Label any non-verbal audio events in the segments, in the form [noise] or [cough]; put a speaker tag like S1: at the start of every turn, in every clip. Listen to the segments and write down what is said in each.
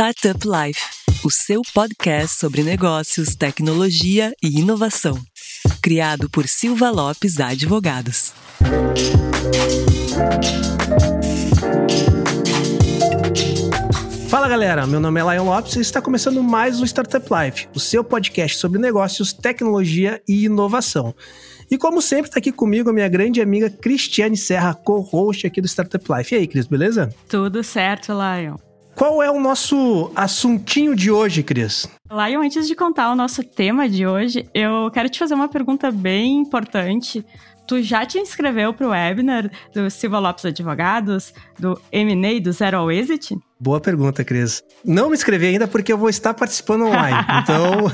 S1: Startup Life, o seu podcast sobre negócios, tecnologia e inovação. Criado por Silva Lopes Advogados.
S2: Fala galera, meu nome é Lion Lopes e está começando mais o Startup Life, o seu podcast sobre negócios, tecnologia e inovação. E como sempre, está aqui comigo a minha grande amiga Cristiane Serra, co-host aqui do Startup Life. E aí, Cris, beleza?
S3: Tudo certo, Lion.
S2: Qual é o nosso assuntinho de hoje, Cris?
S3: Lion, antes de contar o nosso tema de hoje, eu quero te fazer uma pergunta bem importante. Tu já te inscreveu para o webinar do Silva Lopes Advogados, do M&A, do Zero ao Exit?
S2: Boa pergunta, Cris. Não me inscrevi ainda porque eu vou estar participando online. [laughs] então,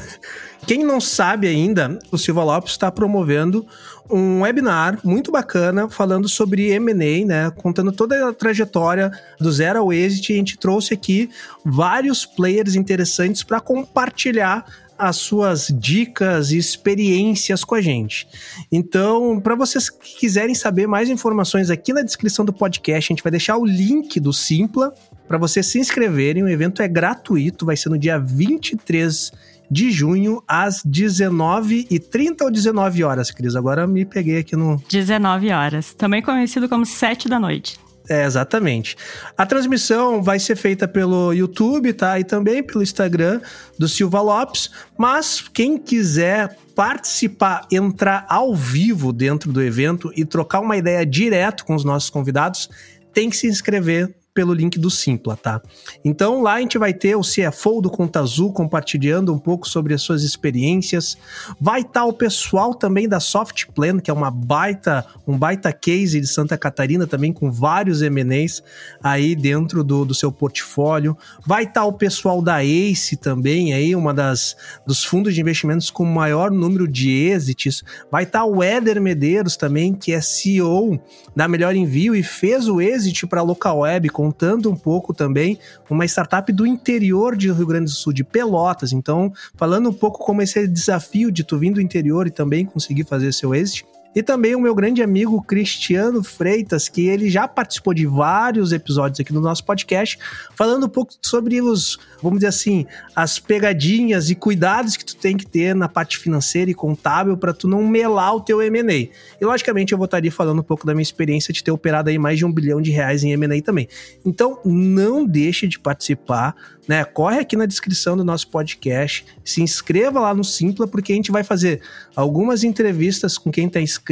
S2: quem não sabe ainda, o Silva Lopes está promovendo um webinar muito bacana falando sobre M&A, né, contando toda a trajetória do zero ao exit. A gente trouxe aqui vários players interessantes para compartilhar as suas dicas e experiências com a gente. Então, para vocês que quiserem saber mais informações aqui na descrição do podcast, a gente vai deixar o link do Simpla para vocês se inscreverem. O evento é gratuito, vai ser no dia 23 de junho, às 19h30 ou 19 horas, Cris? Agora me peguei aqui no.
S3: 19 horas. Também conhecido como 7 da noite.
S2: É, exatamente. A transmissão vai ser feita pelo YouTube, tá? E também pelo Instagram do Silva Lopes. Mas quem quiser participar, entrar ao vivo dentro do evento e trocar uma ideia direto com os nossos convidados, tem que se inscrever pelo link do Simpla, tá? Então lá a gente vai ter o CFO do Conta Azul compartilhando um pouco sobre as suas experiências. Vai estar tá o pessoal também da Softplan, que é uma baita, um baita case de Santa Catarina também com vários M&As aí dentro do, do seu portfólio. Vai estar tá o pessoal da Ace também aí, uma das dos fundos de investimentos com maior número de êxitos. Vai estar tá o Éder Medeiros também, que é CEO da Melhor Envio e fez o exit para a Local Web com contando um pouco também uma startup do interior de Rio Grande do Sul, de Pelotas. Então, falando um pouco como esse desafio de tu vir do interior e também conseguir fazer seu exit. E também o meu grande amigo Cristiano Freitas, que ele já participou de vários episódios aqui no nosso podcast, falando um pouco sobre os, vamos dizer assim, as pegadinhas e cuidados que tu tem que ter na parte financeira e contábil para tu não melar o teu M&A. E logicamente eu vou estar ali falando um pouco da minha experiência de ter operado aí mais de um bilhão de reais em M&A também. Então não deixe de participar, né? Corre aqui na descrição do nosso podcast, se inscreva lá no Simpla, porque a gente vai fazer algumas entrevistas com quem está inscrito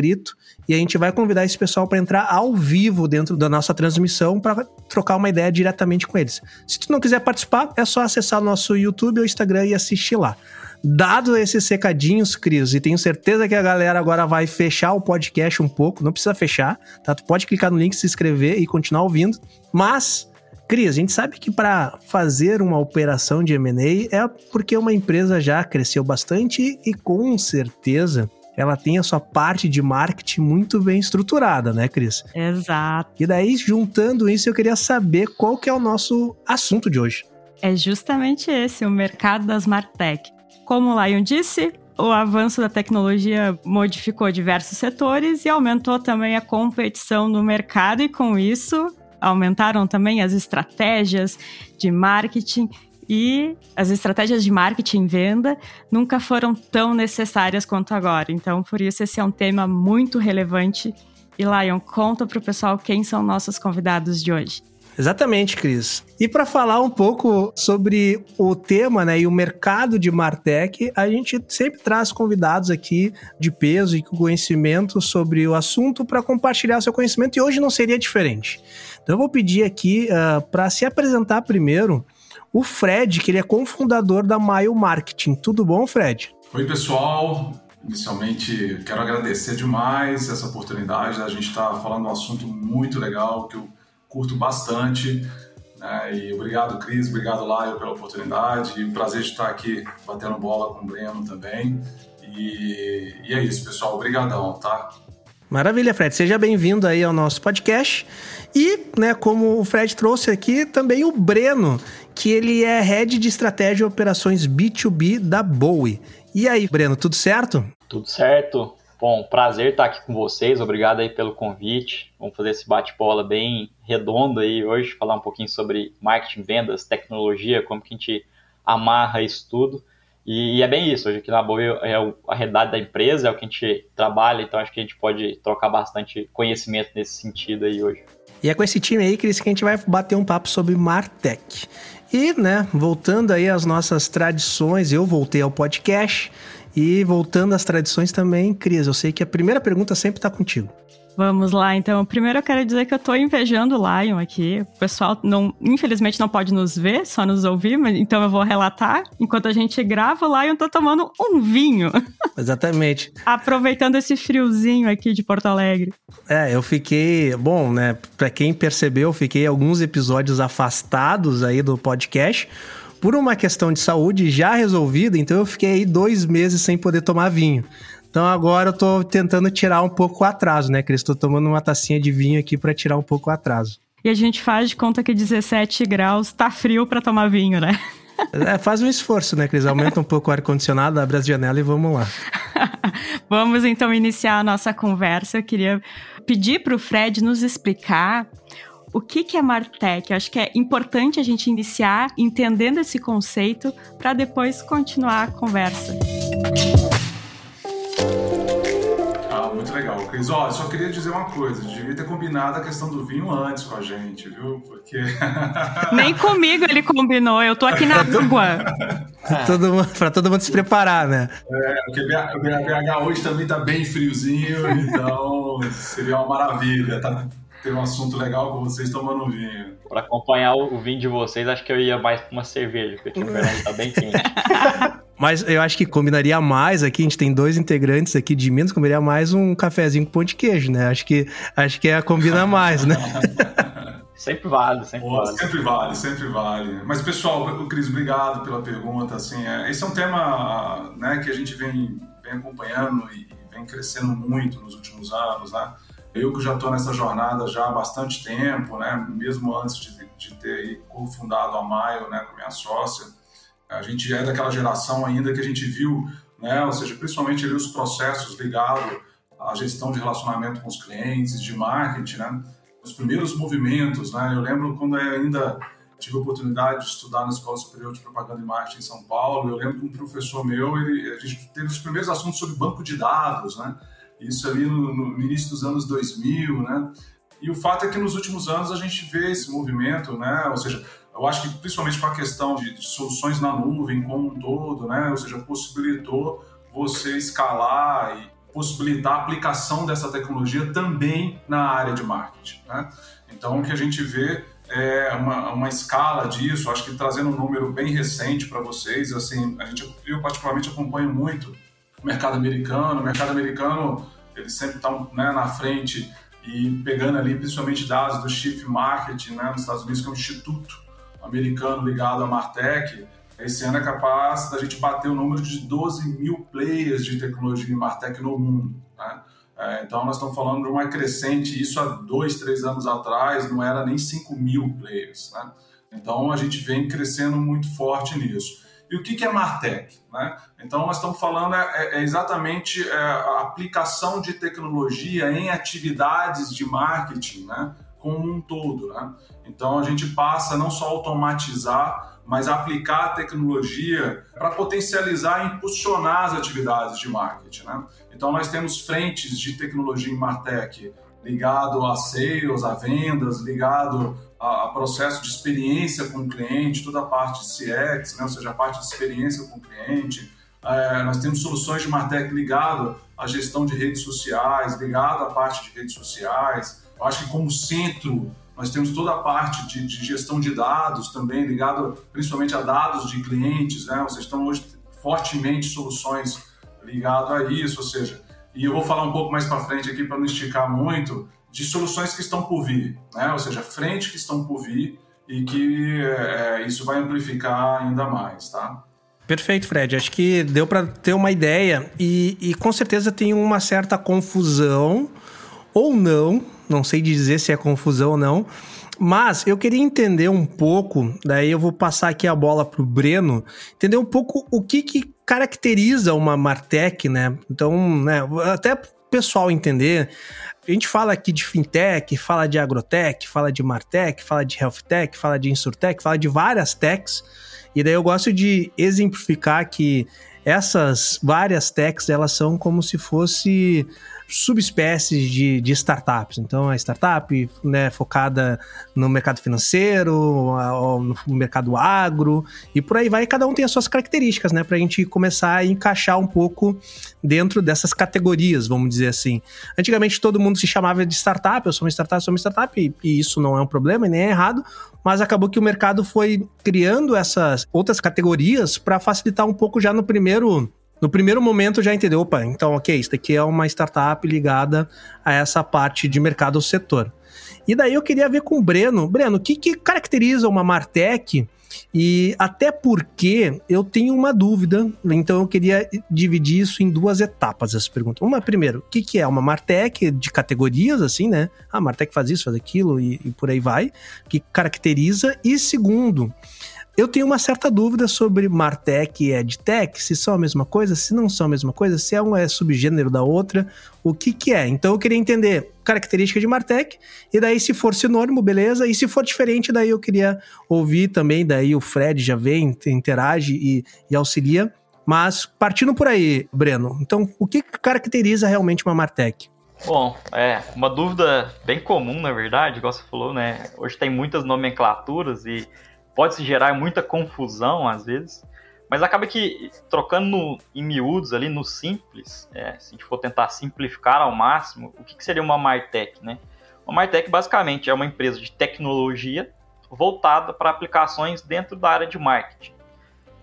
S2: e a gente vai convidar esse pessoal para entrar ao vivo dentro da nossa transmissão para trocar uma ideia diretamente com eles. Se tu não quiser participar, é só acessar o nosso YouTube ou Instagram e assistir lá. Dado esses secadinhos, Cris, e tenho certeza que a galera agora vai fechar o podcast um pouco, não precisa fechar, tá? Tu pode clicar no link, se inscrever e continuar ouvindo, mas Cris, a gente sabe que para fazer uma operação de M&A é porque uma empresa já cresceu bastante e com certeza ela tem a sua parte de marketing muito bem estruturada, né, Cris?
S3: Exato.
S2: E daí, juntando isso, eu queria saber qual que é o nosso assunto de hoje.
S3: É justamente esse, o mercado das Martech. Como o Lion disse, o avanço da tecnologia modificou diversos setores e aumentou também a competição no mercado e com isso aumentaram também as estratégias de marketing e as estratégias de marketing e venda nunca foram tão necessárias quanto agora. Então, por isso, esse é um tema muito relevante. E Lion, conta para o pessoal quem são nossos convidados de hoje.
S2: Exatamente, Cris. E para falar um pouco sobre o tema né, e o mercado de Martech, a gente sempre traz convidados aqui de peso e conhecimento sobre o assunto para compartilhar seu conhecimento e hoje não seria diferente. Então eu vou pedir aqui uh, para se apresentar primeiro o Fred, que ele é cofundador da Mile Marketing. Tudo bom, Fred?
S4: Oi, pessoal. Inicialmente, quero agradecer demais essa oportunidade. A gente está falando um assunto muito legal que eu curto bastante. Né? E obrigado, Cris, obrigado, Laio, pela oportunidade. E prazer de estar aqui batendo bola com o Breno também. E, e é isso, pessoal. Obrigadão, tá?
S2: Maravilha, Fred. Seja bem-vindo aí ao nosso podcast. E, né, como o Fred trouxe aqui, também o Breno, que ele é head de estratégia e operações B2B da Bowie. E aí, Breno, tudo certo?
S5: Tudo certo. Bom, prazer estar aqui com vocês. Obrigado aí pelo convite. Vamos fazer esse bate-bola bem redondo aí hoje, falar um pouquinho sobre marketing, vendas, tecnologia, como que a gente amarra isso tudo. E, é bem isso. Hoje aqui na Boa é a realidade da empresa, é o que a gente trabalha, então acho que a gente pode trocar bastante conhecimento nesse sentido aí hoje.
S2: E é com esse time aí, Cris, que a gente vai bater um papo sobre Martech. E, né, voltando aí às nossas tradições, eu voltei ao podcast e voltando às tradições também, Cris, eu sei que a primeira pergunta sempre está contigo.
S3: Vamos lá, então. Primeiro eu quero dizer que eu tô invejando o Lion aqui. O pessoal, não, infelizmente, não pode nos ver, só nos ouvir, mas, então eu vou relatar. Enquanto a gente grava, o Lion tá tomando um vinho. [laughs]
S2: Exatamente.
S3: Aproveitando esse friozinho aqui de Porto Alegre.
S2: É, eu fiquei. Bom, né? Pra quem percebeu, eu fiquei alguns episódios afastados aí do podcast por uma questão de saúde já resolvida, então eu fiquei aí dois meses sem poder tomar vinho. Então agora eu tô tentando tirar um pouco o atraso, né, Cris? Tô tomando uma tacinha de vinho aqui para tirar um pouco o atraso.
S3: E a gente faz de conta que 17 graus tá frio para tomar vinho, né? [laughs]
S2: É, faz um esforço, né, Cris? Aumenta um pouco o ar-condicionado, abre as janelas e vamos lá. [laughs]
S3: vamos então iniciar a nossa conversa. Eu queria pedir para o Fred nos explicar o que, que é Martech. Eu acho que é importante a gente iniciar entendendo esse conceito para depois continuar a conversa.
S4: muito Cris, ó, só queria dizer uma coisa, devia ter combinado a questão do vinho antes com a gente, viu? Porque. [laughs]
S3: Nem comigo ele combinou, eu tô aqui na [laughs] água.
S2: todo mundo, pra todo mundo se preparar, né?
S4: É, porque o BH hoje também tá bem friozinho, então seria uma maravilha. Tá, ter um assunto legal com vocês tomando vinho.
S5: Para acompanhar o vinho de vocês, acho que eu ia mais com uma cerveja, porque o verão tá bem quente. [laughs]
S2: Mas eu acho que combinaria mais aqui, a gente tem dois integrantes aqui de Minas, combinaria mais um cafezinho com pão de queijo, né? Acho que, acho que é combina mais, né? [laughs]
S5: Sempre vale, sempre Pô, vale.
S4: Sempre vale, sempre vale. Mas, pessoal, Cris, obrigado pela pergunta. Assim, é, esse é um tema né, que a gente vem, vem acompanhando e vem crescendo muito nos últimos anos, né? Eu que já estou nessa jornada já há bastante tempo, né? Mesmo antes de, de ter cofundado a Maio, né, com minha sócia, a gente é daquela geração ainda que a gente viu, né, ou seja, principalmente ali os processos ligados à gestão de relacionamento com os clientes, de marketing, né, os primeiros movimentos, né, eu lembro quando eu ainda tive a oportunidade de estudar na Escola Superior de Propaganda e Marketing em São Paulo, eu lembro que um professor meu, ele, a gente teve os primeiros assuntos sobre banco de dados, né, isso ali no, no início dos anos 2000, né, e o fato é que nos últimos anos a gente vê esse movimento, né, ou seja, eu acho que principalmente com a questão de, de, soluções na nuvem como um todo, né? Ou seja, possibilitou você escalar e possibilitar a aplicação dessa tecnologia também na área de marketing, né? Então, o que a gente vê é uma, uma escala disso, acho que trazendo um número bem recente para vocês, assim, a gente, eu particularmente acompanho muito mercado americano, o mercado americano, eles sempre estão né, na frente e pegando ali principalmente dados do Chief Marketing, né, nos Estados Unidos, que é um instituto americano ligado à Martech, esse ano é capaz da gente bater o número de 12 mil players de tecnologia em Martech no mundo. Né? É, então, nós estamos falando de uma crescente, isso há dois, três anos atrás não era nem 5 mil players. Né? Então, a gente vem crescendo muito forte nisso. E o que é Martech? Né? Então, nós estamos falando é, é exatamente é, a aplicação de tecnologia em atividades de marketing, né? como um todo. Né? Então a gente passa não só a automatizar, mas a aplicar a tecnologia para potencializar e impulsionar as atividades de marketing. Né? Então nós temos frentes de tecnologia em Martech ligado a sales, a vendas, ligado a, a, processo de experiência com o cliente, toda a parte de CX, né? ou seja, a parte de experiência com o cliente. É, nós temos soluções de Martech ligado à gestão de redes sociais, ligado à parte de redes sociais, eu acho que como centro nós temos toda a parte de, de gestão de dados também ligado principalmente a dados de clientes, né? Vocês estão hoje fortemente soluções ligado a isso, ou seja, e eu vou falar um pouco mais para frente aqui para não esticar muito de soluções que estão por vir, né? Ou seja, frente que estão por vir e que é, isso vai amplificar ainda mais, tá?
S2: Perfeito, Fred. Acho que deu para ter uma ideia e, e com certeza tem uma certa confusão ou não não sei dizer se é confusão ou não. Mas eu queria entender um pouco, daí eu vou passar aqui a bola pro Breno, entender um pouco o que, que caracteriza uma Martech, né? Então, né, até pessoal entender, a gente fala aqui de fintech, fala de agrotech, fala de martech, fala de healthtech, fala de insurtech, fala de várias techs. E daí eu gosto de exemplificar que essas várias techs, elas são como se fosse subespécies de, de startups. Então, a startup né, focada no mercado financeiro, no mercado agro, e por aí vai. Cada um tem as suas características, né? Para a gente começar a encaixar um pouco dentro dessas categorias, vamos dizer assim. Antigamente, todo mundo se chamava de startup, eu sou uma startup, eu sou uma startup, e, e isso não é um problema, nem é errado, mas acabou que o mercado foi criando essas outras categorias para facilitar um pouco já no primeiro no primeiro momento já entendeu, opa, então ok, isso daqui é uma startup ligada a essa parte de mercado ou setor. E daí eu queria ver com o Breno. Breno, o que, que caracteriza uma Martech? E até porque eu tenho uma dúvida, então eu queria dividir isso em duas etapas, essa pergunta. Uma, primeiro, o que, que é uma Martech de categorias, assim, né? Ah, Martech faz isso, faz aquilo e, e por aí vai, que caracteriza. E segundo, eu tenho uma certa dúvida sobre Martech e EdTech, se são a mesma coisa, se não são a mesma coisa, se é um é subgênero da outra, o que que é. Então eu queria entender característica de Martech, e daí se for sinônimo, beleza, e se for diferente, daí eu queria ouvir também, daí o Fred já vem, interage e, e auxilia. Mas partindo por aí, Breno, então o que caracteriza realmente uma Martech?
S5: Bom, é uma dúvida bem comum, na verdade, igual você falou, né? Hoje tem muitas nomenclaturas e pode se gerar muita confusão às vezes, mas acaba que trocando no, em miúdos ali, no simples, é, se a gente for tentar simplificar ao máximo, o que, que seria uma Martech, né? Uma Martech basicamente é uma empresa de tecnologia voltada para aplicações dentro da área de marketing.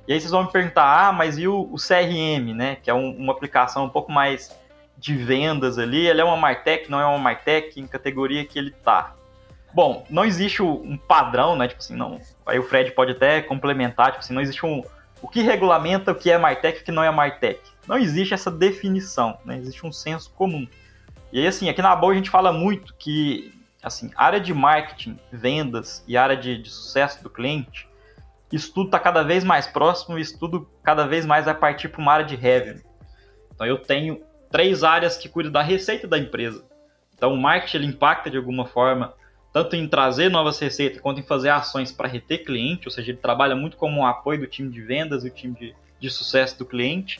S5: E aí vocês vão me perguntar, ah, mas e o, o CRM, né? Que é um, uma aplicação um pouco mais de vendas ali, ele é uma Martech, não é uma Martech, em categoria que ele está. Bom, não existe um padrão, né? Tipo assim, não. Aí o Fred pode até complementar, tipo assim, não existe um. O que regulamenta o que é Martech e o que não é Martech? Não existe essa definição, né? Existe um senso comum. E aí, assim, aqui na Boa a gente fala muito que, assim, área de marketing, vendas e área de, de sucesso do cliente, isso tudo está cada vez mais próximo e isso tudo cada vez mais vai partir para uma área de revenue. Então, eu tenho três áreas que cuidam da receita da empresa. Então, o marketing impacta de alguma forma tanto em trazer novas receitas quanto em fazer ações para reter cliente, ou seja, ele trabalha muito como um apoio do time de vendas e o time de, de sucesso do cliente.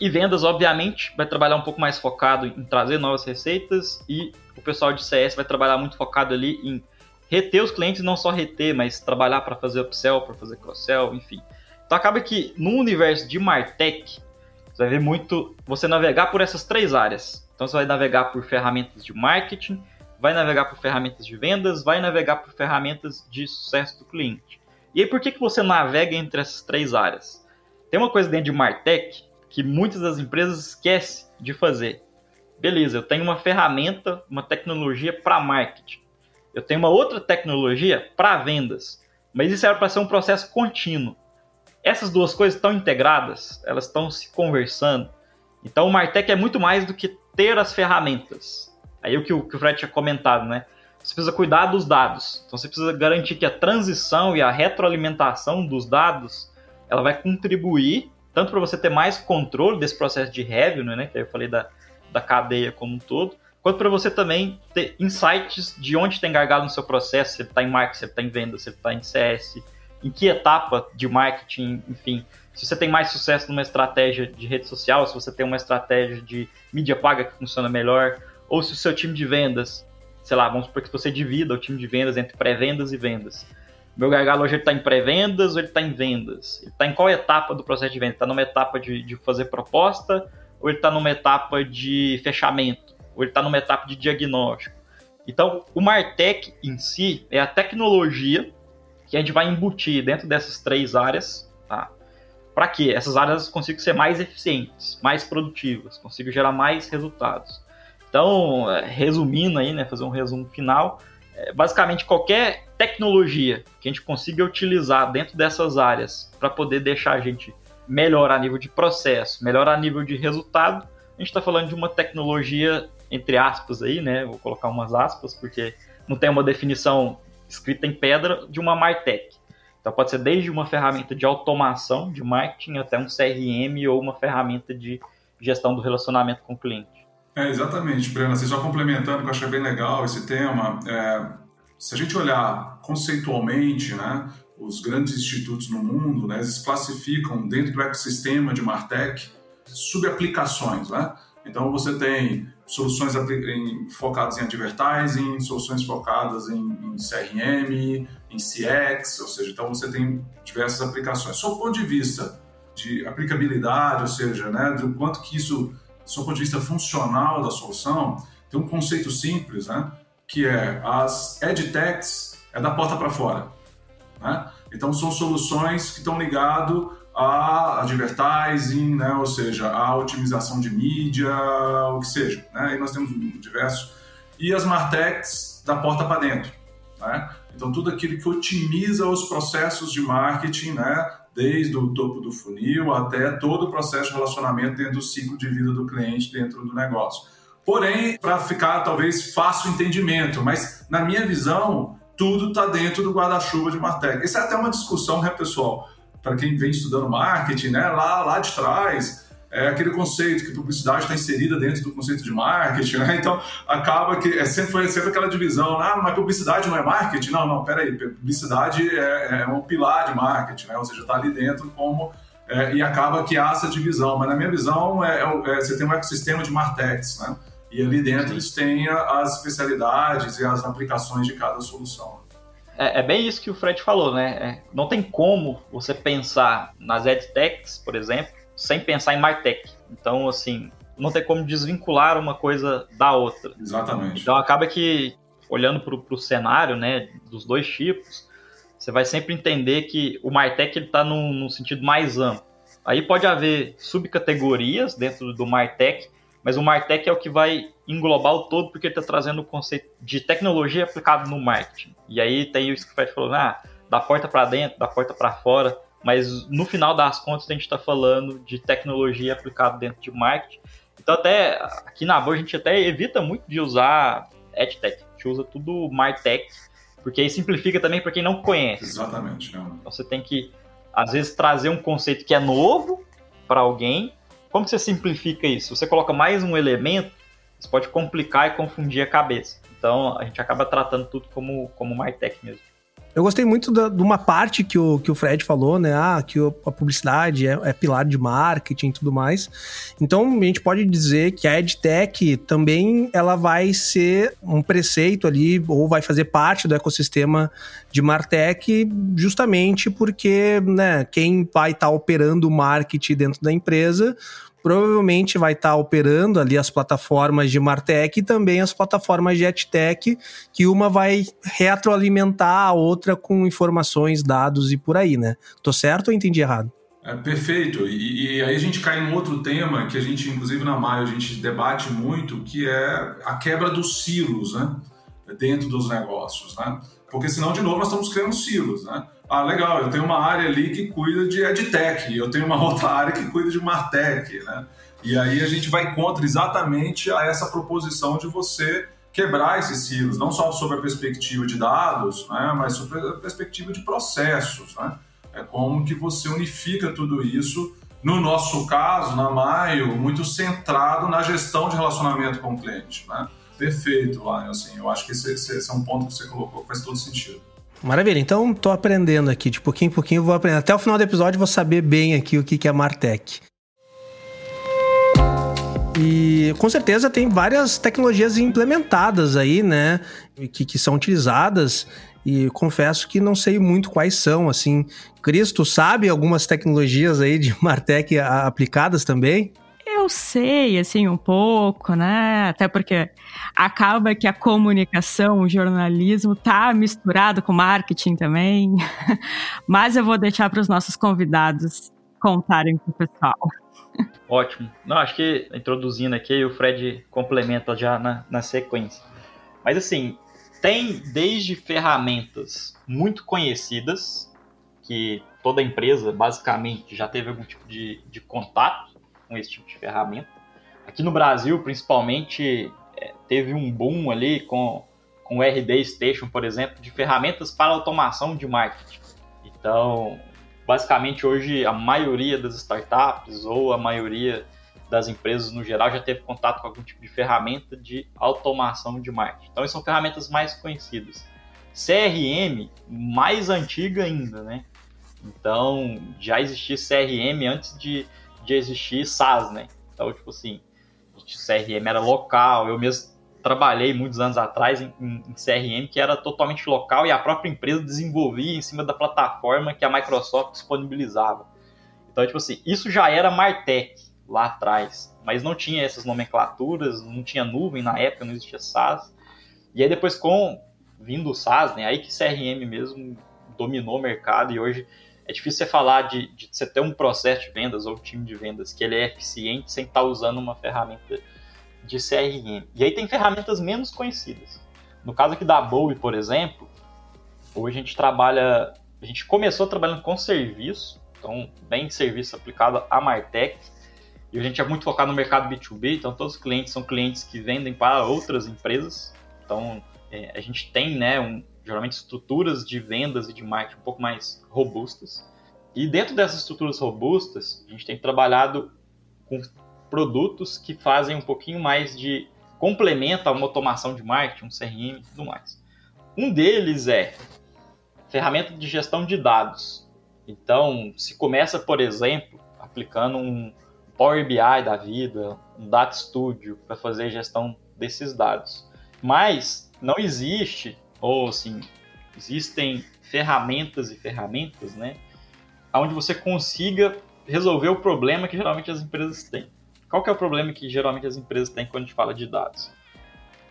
S5: E vendas, obviamente, vai trabalhar um pouco mais focado em trazer novas receitas e o pessoal de CS vai trabalhar muito focado ali em reter os clientes, não só reter, mas trabalhar para fazer upsell, para fazer cross-sell, enfim. Então acaba que no universo de Martech, você vai ver muito você navegar por essas três áreas. Então você vai navegar por ferramentas de marketing, vai navegar por ferramentas de vendas, vai navegar por ferramentas de sucesso do cliente. E aí, por que, que você navega entre essas três áreas? Tem uma coisa dentro de Martech que muitas das empresas esquecem de fazer. Beleza, eu tenho uma ferramenta, uma tecnologia para marketing. Eu tenho uma outra tecnologia para vendas. Mas isso era para ser um processo contínuo. Essas duas coisas estão integradas, elas estão se conversando. Então o Martech é muito mais do que ter as ferramentas. Aí o que o, que o Fred tinha comentado, né? Você precisa cuidar dos dados. Então você precisa garantir que a transição e a retroalimentação dos dados ela vai contribuir tanto para você ter mais controle desse processo de revenue, né? Que eu falei da, da cadeia como um todo, quanto para você também ter insights de onde tem gargalo no seu processo, se ele está em marketing, se ele está em venda, se ele está em CS, em que etapa de marketing, enfim. Se você tem mais sucesso numa estratégia de rede social, se você tem uma estratégia de mídia paga que funciona melhor, ou se o seu time de vendas, sei lá, vamos supor que você divida o time de vendas entre pré-vendas e vendas. Meu gargalo hoje está em pré-vendas ou ele está em vendas? Ele está em qual etapa do processo de venda? Está numa etapa de, de fazer proposta ou ele está numa etapa de fechamento? Ou ele está numa etapa de diagnóstico? Então, o Martech em si é a tecnologia que a gente vai embutir dentro dessas três áreas, tá? Para que essas áreas consigam ser mais eficientes, mais produtivas, consigam gerar mais resultados. Então, é, resumindo aí, né, fazer um resumo final, é, basicamente qualquer tecnologia que a gente consiga utilizar dentro dessas áreas para poder deixar a gente melhor a nível de processo, melhor a nível de resultado, a gente está falando de uma tecnologia entre aspas aí, né? Vou colocar umas aspas porque não tem uma definição escrita em pedra de uma Martech. Então pode ser desde uma ferramenta de automação de marketing até um CRM ou uma ferramenta de gestão do relacionamento com o cliente.
S4: É, exatamente, Brena. Você só complementando, que eu achei bem legal esse tema. É, se a gente olhar conceitualmente, né, os grandes institutos no mundo, né, eles classificam dentro do ecossistema de Martech subaplicações, né? Então você tem soluções em, focadas em advertising, soluções focadas em, em, CRM, em CX, ou seja, então você tem diversas aplicações. Só do ponto de vista de aplicabilidade, ou seja, né, do quanto que isso, do ponto de vista funcional da solução, tem um conceito simples, né, que é as edtechs é da porta para fora. Né? Então são soluções que estão ligadas a advertising, né? ou seja, a otimização de mídia, o que seja. Né? E nós temos diversos. E as Martechs da porta para dentro. Né? Então, tudo aquilo que otimiza os processos de marketing, né? Desde o topo do funil até todo o processo de relacionamento dentro do ciclo de vida do cliente dentro do negócio. Porém, para ficar talvez fácil entendimento, mas na minha visão, tudo está dentro do guarda-chuva de Martech. Isso é até uma discussão, né, pessoal? para quem vem estudando marketing, né, lá, lá de trás, é aquele conceito que publicidade está inserida dentro do conceito de marketing, né? Então acaba que é sempre foi sempre aquela divisão, ah, mas publicidade não é marketing? Não, não, peraí, publicidade é, é um pilar de marketing, né? Ou seja, está ali dentro como é, e acaba que há essa divisão. Mas na minha visão é, é, é você tem um ecossistema de martechs, né? E ali dentro eles têm as especialidades e as aplicações de cada solução.
S5: É, é, bem isso que o Fred falou, né? É, não tem como você pensar nas edtechs, por exemplo, sem pensar em martech. Então, assim, não tem como desvincular uma coisa da outra.
S4: Exatamente.
S5: Então, acaba que, olhando para o cenário, né, dos dois tipos, você vai sempre entender que o martech está num, num sentido mais amplo. Aí pode haver subcategorias dentro do martech, mas o martech é o que vai englobar o todo porque ele está trazendo o conceito de tecnologia aplicado no marketing. E aí tem isso que o Fred falou, ah, da porta para dentro, da porta para fora, mas no final das contas a gente está falando de tecnologia aplicada dentro de marketing. Então até aqui na Boa a gente até evita muito de usar EdTech, a gente usa tudo MarTech, porque aí simplifica também para quem não conhece.
S4: Exatamente.
S5: Então você tem que às vezes trazer um conceito que é novo para alguém. Como você simplifica isso? Você coloca mais um elemento isso pode complicar e confundir a cabeça. Então a gente acaba tratando tudo como, como MyTech mesmo.
S2: Eu gostei muito da, de uma parte que o, que o Fred falou, né? Ah, que a publicidade é, é, pilar de marketing e tudo mais. Então, a gente pode dizer que a EdTech também ela vai ser um preceito ali, ou vai fazer parte do ecossistema de Martech, justamente porque né, quem vai estar tá operando o marketing dentro da empresa provavelmente vai estar tá operando ali as plataformas de Martech e também as plataformas de EdTech, que uma vai retroalimentar a outra com informações, dados e por aí, né? Tô certo ou entendi errado?
S4: É, perfeito. E, e, aí a gente cai em outro tema que a gente, inclusive na Maio, a gente debate muito, que é a quebra dos silos, né? Dentro dos negócios, né? Porque senão, de novo, nós estamos criando silos, né? Ah, legal, eu tenho uma área ali que cuida de EdTech, eu tenho uma [laughs] outra área que cuida de Martech, né? E aí a gente vai contra exatamente a essa proposição de você quebrar esses silos, não só sobre a perspectiva de dados, né, mas sobre a perspectiva de processos, né? É como que você unifica tudo isso, no nosso caso, na Maio, muito centrado na gestão de relacionamento com o cliente, né? Perfeito, Lion, assim, eu acho que esse, esse é um ponto que você colocou que faz todo sentido.
S2: Maravilha, então tô aprendendo aqui, de pouquinho em pouquinho vou aprender. Até o final do episódio vou saber bem aqui o que é Martech. E com certeza tem várias tecnologias implementadas aí, né? Que, que são utilizadas. E confesso que não sei muito quais são, assim. Cristo sabe algumas tecnologias aí de Martech aplicadas também?
S3: Eu sei, assim, um pouco, né? Até porque acaba que a comunicação, o jornalismo tá misturado com marketing também. [laughs] Mas eu vou deixar para os nossos convidados contarem para o pessoal.
S5: Ótimo. Não, acho que introduzindo aqui, o Fred complementa já na, na sequência. Mas assim, tem desde ferramentas muito conhecidas, que toda empresa basicamente já teve algum tipo de, de contato com esse tipo de ferramenta. Aqui no Brasil, principalmente, é, teve um boom ali com, com o RD Station, por exemplo, de ferramentas para automação de marketing. Então, basicamente hoje a maioria das startups ou a maioria das empresas no geral já teve contato com algum tipo de ferramenta de automação de marketing. Então, são ferramentas mais conhecidas. CRM, mais antiga ainda, né? Então, já existia CRM antes de, de existir SaaS, né? Então, tipo assim, CRM era local, eu mesmo trabalhei muitos anos atrás em, em, CRM que era totalmente local e a própria empresa desenvolvia em cima da plataforma que a Microsoft disponibilizava. Então, tipo assim, isso já era Martech lá atrás, mas não tinha essas nomenclaturas, não tinha nuvem na época, não existia SaaS. E aí depois com vindo o SaaS, né, aí que CRM mesmo dominou o mercado e hoje é difícil você falar de, de você ter um processo de vendas ou um time de vendas que ele é eficiente sem estar usando uma ferramenta de CRM. E aí tem ferramentas menos conhecidas. No caso aqui da Bowie, por exemplo, hoje a gente trabalha, a gente começou trabalhando com serviço, então bem serviço aplicado a Martech, e a gente é muito focado no mercado B2B, então todos os clientes são clientes que vendem para outras empresas, então é, a gente tem, né, um, geralmente estruturas de vendas e de marketing um pouco mais robustas, e dentro dessas estruturas robustas, a gente tem trabalhado com produtos que fazem um pouquinho mais de complementa uma automação de marketing, um CRM e tudo mais. Um deles é ferramenta de gestão de dados. Então, se começa, por exemplo, aplicando um Power BI da vida, um Data Studio para fazer gestão desses dados. Mas não existe, ou assim, existem ferramentas e ferramentas, né, onde você consiga resolver o problema que geralmente as empresas têm. Qual que é o problema que geralmente as empresas têm quando a gente fala de dados?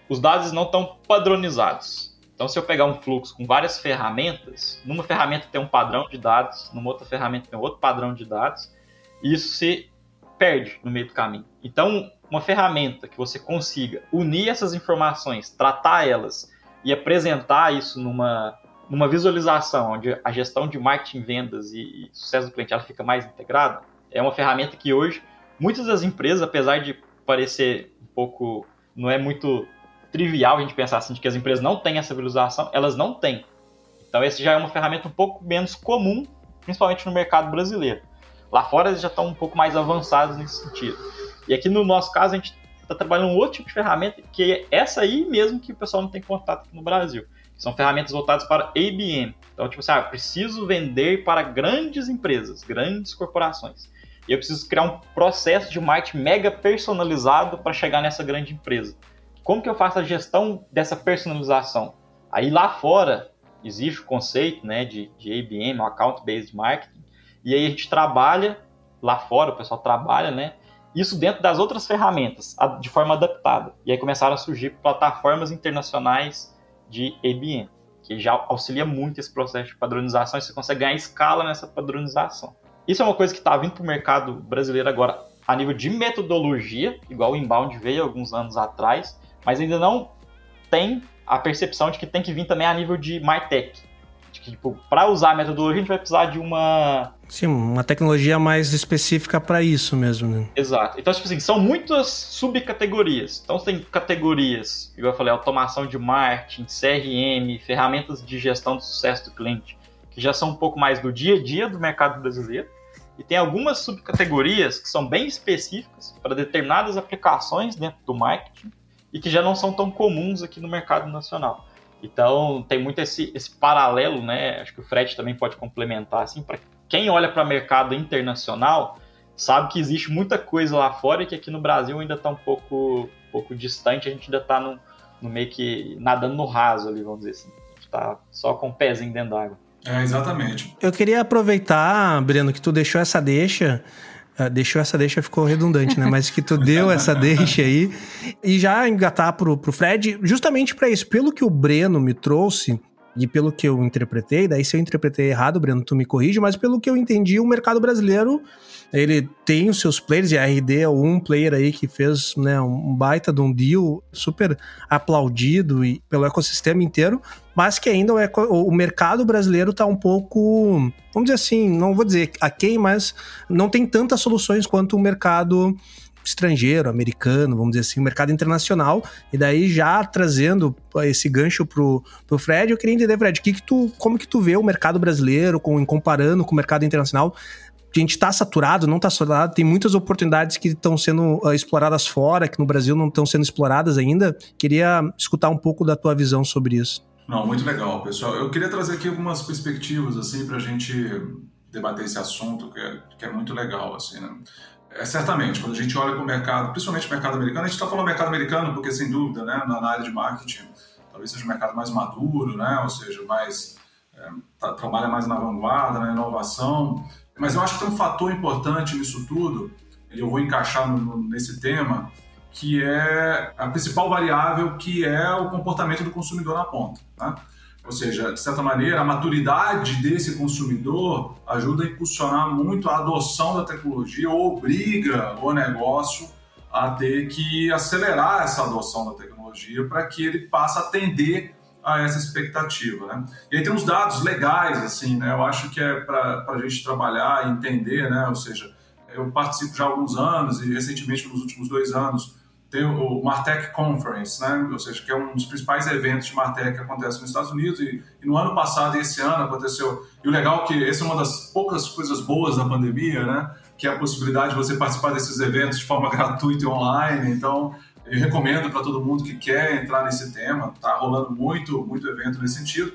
S5: Os dados não estão padronizados. Então, se eu pegar um fluxo com várias ferramentas, numa ferramenta tem um padrão de dados, numa outra ferramenta tem outro padrão de dados, e isso se perde no meio do caminho. Então, uma ferramenta que você consiga unir essas informações, tratar elas e apresentar isso numa, numa visualização onde a gestão de marketing, vendas e, e sucesso do cliente ela fica mais integrada, é uma ferramenta que hoje muitas das empresas, apesar de parecer um pouco, não é muito trivial a gente pensar assim, de que as empresas não têm essa visualização, elas não têm. Então, esse já é uma ferramenta um pouco menos comum, principalmente no mercado brasileiro. Lá fora eles já estão um pouco mais avançados nesse sentido. E aqui no nosso caso, a gente está trabalhando um outro tipo de ferramenta, que é essa aí mesmo que o pessoal não tem contato aqui no Brasil. São ferramentas voltadas para ABM. Então, tipo assim, ah, preciso vender para grandes empresas, grandes corporações. E eu preciso criar um processo de marketing mega personalizado para chegar nessa grande empresa. Como que eu faço a gestão dessa personalização? Aí lá fora existe o conceito né, de, de ABM, Account Based Marketing, e aí a gente trabalha lá fora, o pessoal trabalha, né? Isso dentro das outras ferramentas, de forma adaptada. E aí começaram a surgir plataformas internacionais de ABM, que já auxilia muito esse processo de padronização e você consegue ganhar escala nessa padronização. Isso é uma coisa que está vindo para o mercado brasileiro agora a nível de metodologia, igual o inbound veio alguns anos atrás, mas ainda não tem a percepção de que tem que vir também a nível de MarTech. De que, tipo, para usar a metodologia, a gente vai precisar de uma.
S2: Sim, uma tecnologia mais específica para isso mesmo, né?
S5: Exato. Então, tipo assim, são muitas subcategorias. Então, tem categorias, igual eu falei, automação de marketing, CRM, ferramentas de gestão do sucesso do cliente que já são um pouco mais do dia a dia do mercado brasileiro, e tem algumas subcategorias que são bem específicas para determinadas aplicações dentro do marketing e que já não são tão comuns aqui no mercado nacional. Então, tem muito esse, esse paralelo, né? Acho que o Fred também pode complementar, assim, para quem olha para o mercado internacional, sabe que existe muita coisa lá fora e que aqui no Brasil ainda está um pouco, um pouco distante, a gente ainda está no, no meio que nadando no raso ali, vamos dizer assim. A gente está só com o pezinho dentro d'água.
S4: É, exatamente.
S2: Eu queria aproveitar, Breno, que tu deixou essa deixa. Uh, deixou essa deixa, ficou redundante, né? Mas que tu deu essa deixa aí. E já engatar pro, pro Fred, justamente para isso. Pelo que o Breno me trouxe, e pelo que eu interpretei, daí se eu interpretei errado, Breno, tu me corrige, mas pelo que eu entendi, o mercado brasileiro ele tem os seus players, e a RD é um player aí que fez né, um baita de um deal super aplaudido e pelo ecossistema inteiro, mas que ainda o, o mercado brasileiro está um pouco, vamos dizer assim, não vou dizer a quem, mas não tem tantas soluções quanto o mercado estrangeiro, americano, vamos dizer assim, o mercado internacional. E daí já trazendo esse gancho pro, pro Fred, eu queria entender, Fred, que que tu, como que tu vê o mercado brasileiro com, comparando com o mercado internacional? A gente está saturado, não está saturado, tem muitas oportunidades que estão sendo uh, exploradas fora, que no Brasil não estão sendo exploradas ainda. Queria escutar um pouco da tua visão sobre isso.
S4: Não, muito legal, pessoal. Eu queria trazer aqui algumas perspectivas, assim, para a gente debater esse assunto, que é, que é muito legal, assim, né? É, certamente, quando a gente olha para o mercado, principalmente o mercado americano, a gente está falando mercado americano porque, sem dúvida, né, na, área de marketing, talvez seja um mercado mais maduro, né, ou seja, mais, é, trabalha mais na vanguarda, na inovação. Mas eu acho que tem um fator importante nisso tudo, e eu vou encaixar no, no, nesse tema, que é a principal variável, que é o comportamento do consumidor na ponta. Né? Ou seja, de certa maneira, a maturidade desse consumidor ajuda a impulsionar muito a adoção da tecnologia ou obriga o negócio a ter que acelerar essa adoção da tecnologia para que ele passe a atender a essa expectativa. Né? E aí tem uns dados legais, assim, né? eu acho que é para a gente trabalhar e entender, né? ou seja, eu participo já há alguns anos e recentemente nos últimos dois anos tem o Martech Conference, né? ou seja, que é um dos principais eventos de Martech que acontece nos Estados Unidos e, e, no ano passado e esse ano aconteceu. E o legal é que essa é uma das poucas coisas boas da pandemia, né? que é a possibilidade de você participar desses eventos de forma [laughs] gratuita e online. Então, eu recomendo para todo mundo que quer entrar nesse tema. Está rolando muito, muito evento nesse sentido.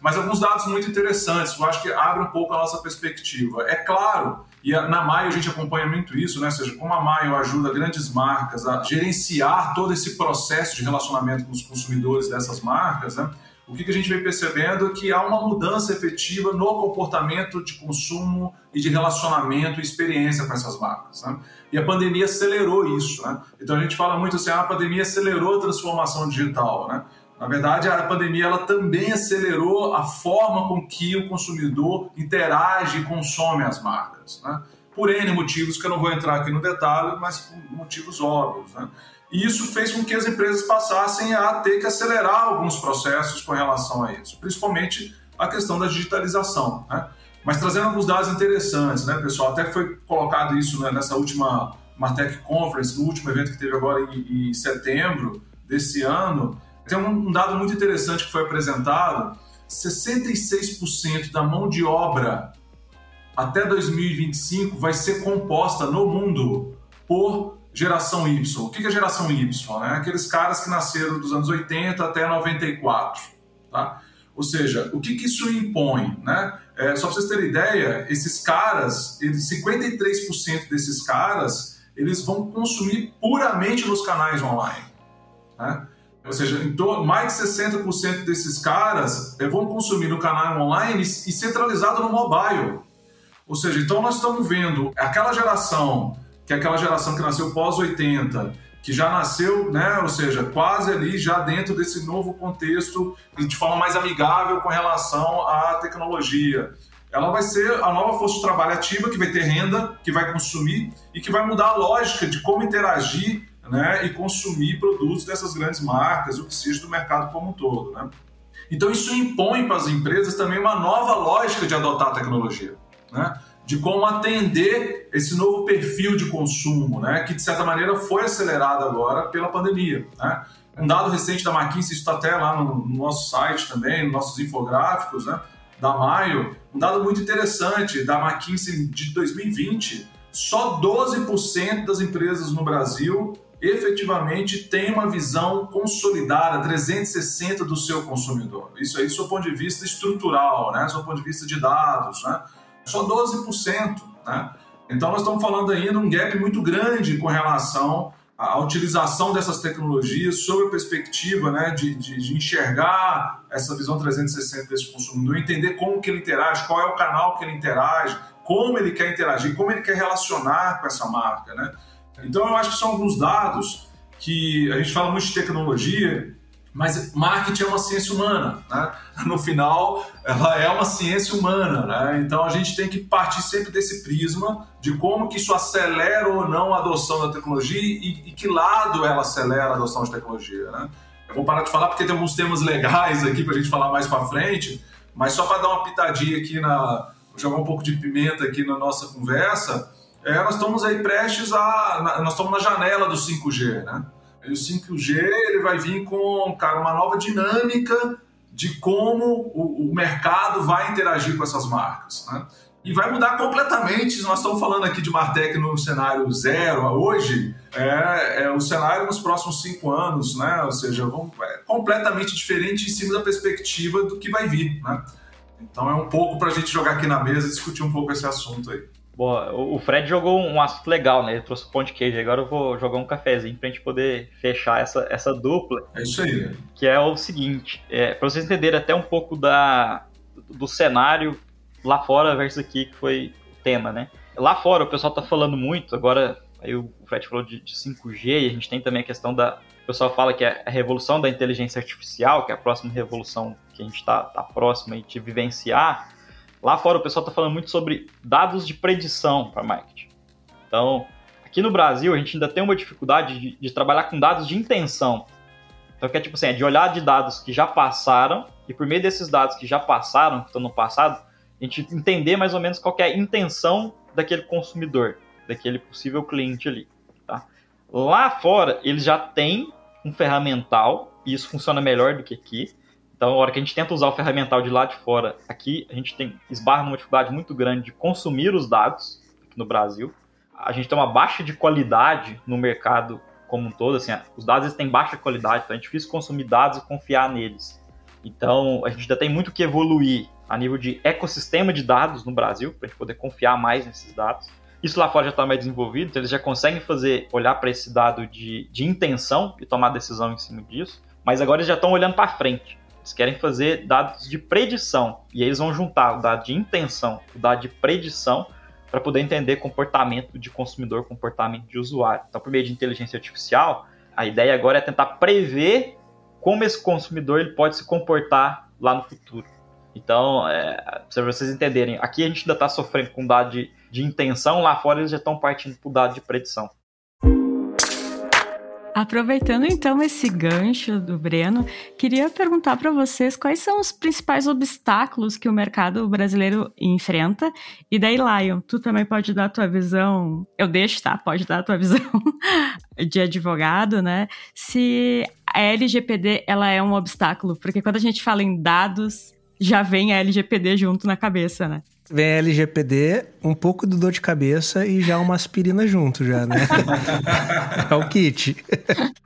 S4: Mas alguns dados muito interessantes, eu acho que abre um pouco a nossa perspectiva. É claro e na Maio a gente acompanha muito isso, né? Ou seja, como a Maio ajuda grandes marcas a gerenciar todo esse processo de relacionamento com os consumidores dessas marcas, né? O que, a gente vem percebendo é que há uma mudança efetiva no comportamento de consumo e de relacionamento e experiência com essas marcas. Né? E a pandemia acelerou isso. Né? Então a gente fala muito assim, ah, a pandemia acelerou a transformação digital. Né? Na verdade, a pandemia ela também acelerou a forma com que o consumidor interage e consome as marcas, né? por N motivos que eu não vou entrar aqui no detalhe, mas por motivos óbvios. E isso fez com que as empresas passassem a ter que acelerar alguns processos com relação a isso, principalmente a questão da digitalização. Né? Mas trazendo alguns dados interessantes, né, pessoal? Até foi colocado isso né, nessa última Martech Conference, no último evento que teve agora em, em setembro desse ano tem um dado muito interessante que foi apresentado: 66% da mão de obra até 2025 vai ser composta no mundo por geração Y. O que é geração Y? Né? Aqueles caras que nasceram dos anos 80 até 94. Tá? Ou seja, o que, que isso impõe? Né? É, só para vocês terem ideia, esses caras, eles, 53% desses caras, eles vão consumir puramente nos canais online. Né? Ou seja, mais de 60% desses caras eh, vão consumir no canal online e centralizado no mobile. Ou seja, então nós estamos vendo aquela geração, que é aquela geração que nasceu pós-80, que já nasceu, né, ou seja, quase ali já dentro desse novo contexto de forma mais amigável com relação à tecnologia. Ela vai ser a nova força de trabalho ativa que vai ter renda, que vai consumir e que vai mudar a lógica de como interagir né, e consumir produtos dessas grandes marcas, o que seja do mercado como um todo. Né? Então, isso impõe para as empresas também uma nova lógica de adotar a tecnologia, né? De como atender esse novo perfil de consumo, né? que de certa maneira foi acelerado agora pela pandemia. Né? Um dado recente da McKinsey, isso está até lá no, no, nosso site também, nos nossos infográficos, né? da Maio, um dado muito interessante da McKinsey de 2020, só 12% das empresas no Brasil efetivamente tem uma visão consolidada, 360 do seu consumidor. Isso aí, do ponto de vista estrutural, né? do ponto de vista de dados. Né? Só 12%. Né? Então, nós estamos falando ainda um gap muito grande com relação à utilização dessas tecnologias sob a perspectiva né, de, de, de enxergar essa visão 360 desse consumidor, entender como que ele interage, qual é o canal que ele interage, como ele quer interagir, como ele quer relacionar com essa marca, né? Então eu acho que são alguns dados que a gente fala muito de tecnologia, mas marketing é uma ciência humana, né? No final, ela é uma ciência humana, né? Então a gente tem que partir sempre desse prisma de como que isso acelera ou não a adoção da tecnologia e, e que lado ela acelera a adoção de tecnologia, né? Eu vou parar de falar porque tem alguns temas legais aqui para a gente falar mais para frente, mas só para dar uma pitadinha aqui na, jogar um pouco de pimenta aqui na nossa conversa, é, nós estamos aí prestes a. Nós estamos na janela do 5G, né? E o 5G ele vai vir com, cara, uma nova dinâmica de como o, o mercado vai interagir com essas marcas, né? E vai mudar completamente. Nós estamos falando aqui de Martech no cenário zero hoje, é, é o cenário nos próximos cinco anos, né? Ou seja, vamos, é completamente diferente em cima da perspectiva do que vai vir, né? Então é um pouco para a gente jogar aqui na mesa e discutir um pouco esse assunto aí.
S5: Boa, o Fred jogou um assunto legal, né? Ele trouxe o pão de queijo. Agora eu vou jogar um cafezinho pra gente poder fechar essa, essa dupla.
S4: É isso aí.
S5: Que é o seguinte: é, pra vocês entenderem até um pouco da, do cenário lá fora versus aqui, que foi o tema, né? Lá fora o pessoal tá falando muito, agora aí o Fred falou de, de 5G e a gente tem também a questão da. O pessoal fala que é a revolução da inteligência artificial, que é a próxima revolução que a gente está tá próxima de vivenciar. Lá fora o pessoal está falando muito sobre dados de predição para marketing. Então, aqui no Brasil a gente ainda tem uma dificuldade de, de trabalhar com dados de intenção. Então, que é tipo assim, é de olhar de dados que já passaram e por meio desses dados que já passaram, que estão no passado, a gente entender mais ou menos qual é a intenção daquele consumidor, daquele possível cliente ali. Tá? Lá fora, eles já têm um ferramental, e isso funciona melhor do que aqui, então, a hora que a gente tenta usar o ferramental de lá de fora, aqui a gente tem esbarra numa dificuldade muito grande de consumir os dados aqui no Brasil. A gente tem uma baixa de qualidade no mercado como um todo, assim, os dados têm baixa qualidade, então é difícil consumir dados e confiar neles. Então, a gente ainda tem muito que evoluir a nível de ecossistema de dados no Brasil, para a gente poder confiar mais nesses dados. Isso lá fora já está mais desenvolvido, então eles já conseguem fazer, olhar para esse dado de, de intenção e tomar decisão em cima disso, mas agora eles já estão olhando para frente. Eles querem fazer dados de predição. E eles vão juntar o dado de intenção, o dado de predição, para poder entender comportamento de consumidor, comportamento de usuário. Então, por meio de inteligência artificial, a ideia agora é tentar prever como esse consumidor ele pode se comportar lá no futuro. Então, é, para vocês entenderem, aqui a gente ainda está sofrendo com dado de, de intenção, lá fora eles já estão partindo para o dado de predição.
S3: Aproveitando então esse gancho do Breno, queria perguntar para vocês quais são os principais obstáculos que o mercado brasileiro enfrenta. E daí, Lion, tu também pode dar a tua visão, eu deixo, tá? Pode dar a tua [laughs] visão de advogado, né? Se a LGPD ela é um obstáculo, porque quando a gente fala em dados, já vem a LGPD junto na cabeça, né?
S2: Vem LGPD, um pouco do dor de cabeça e já uma aspirina junto, já, né? é o kit.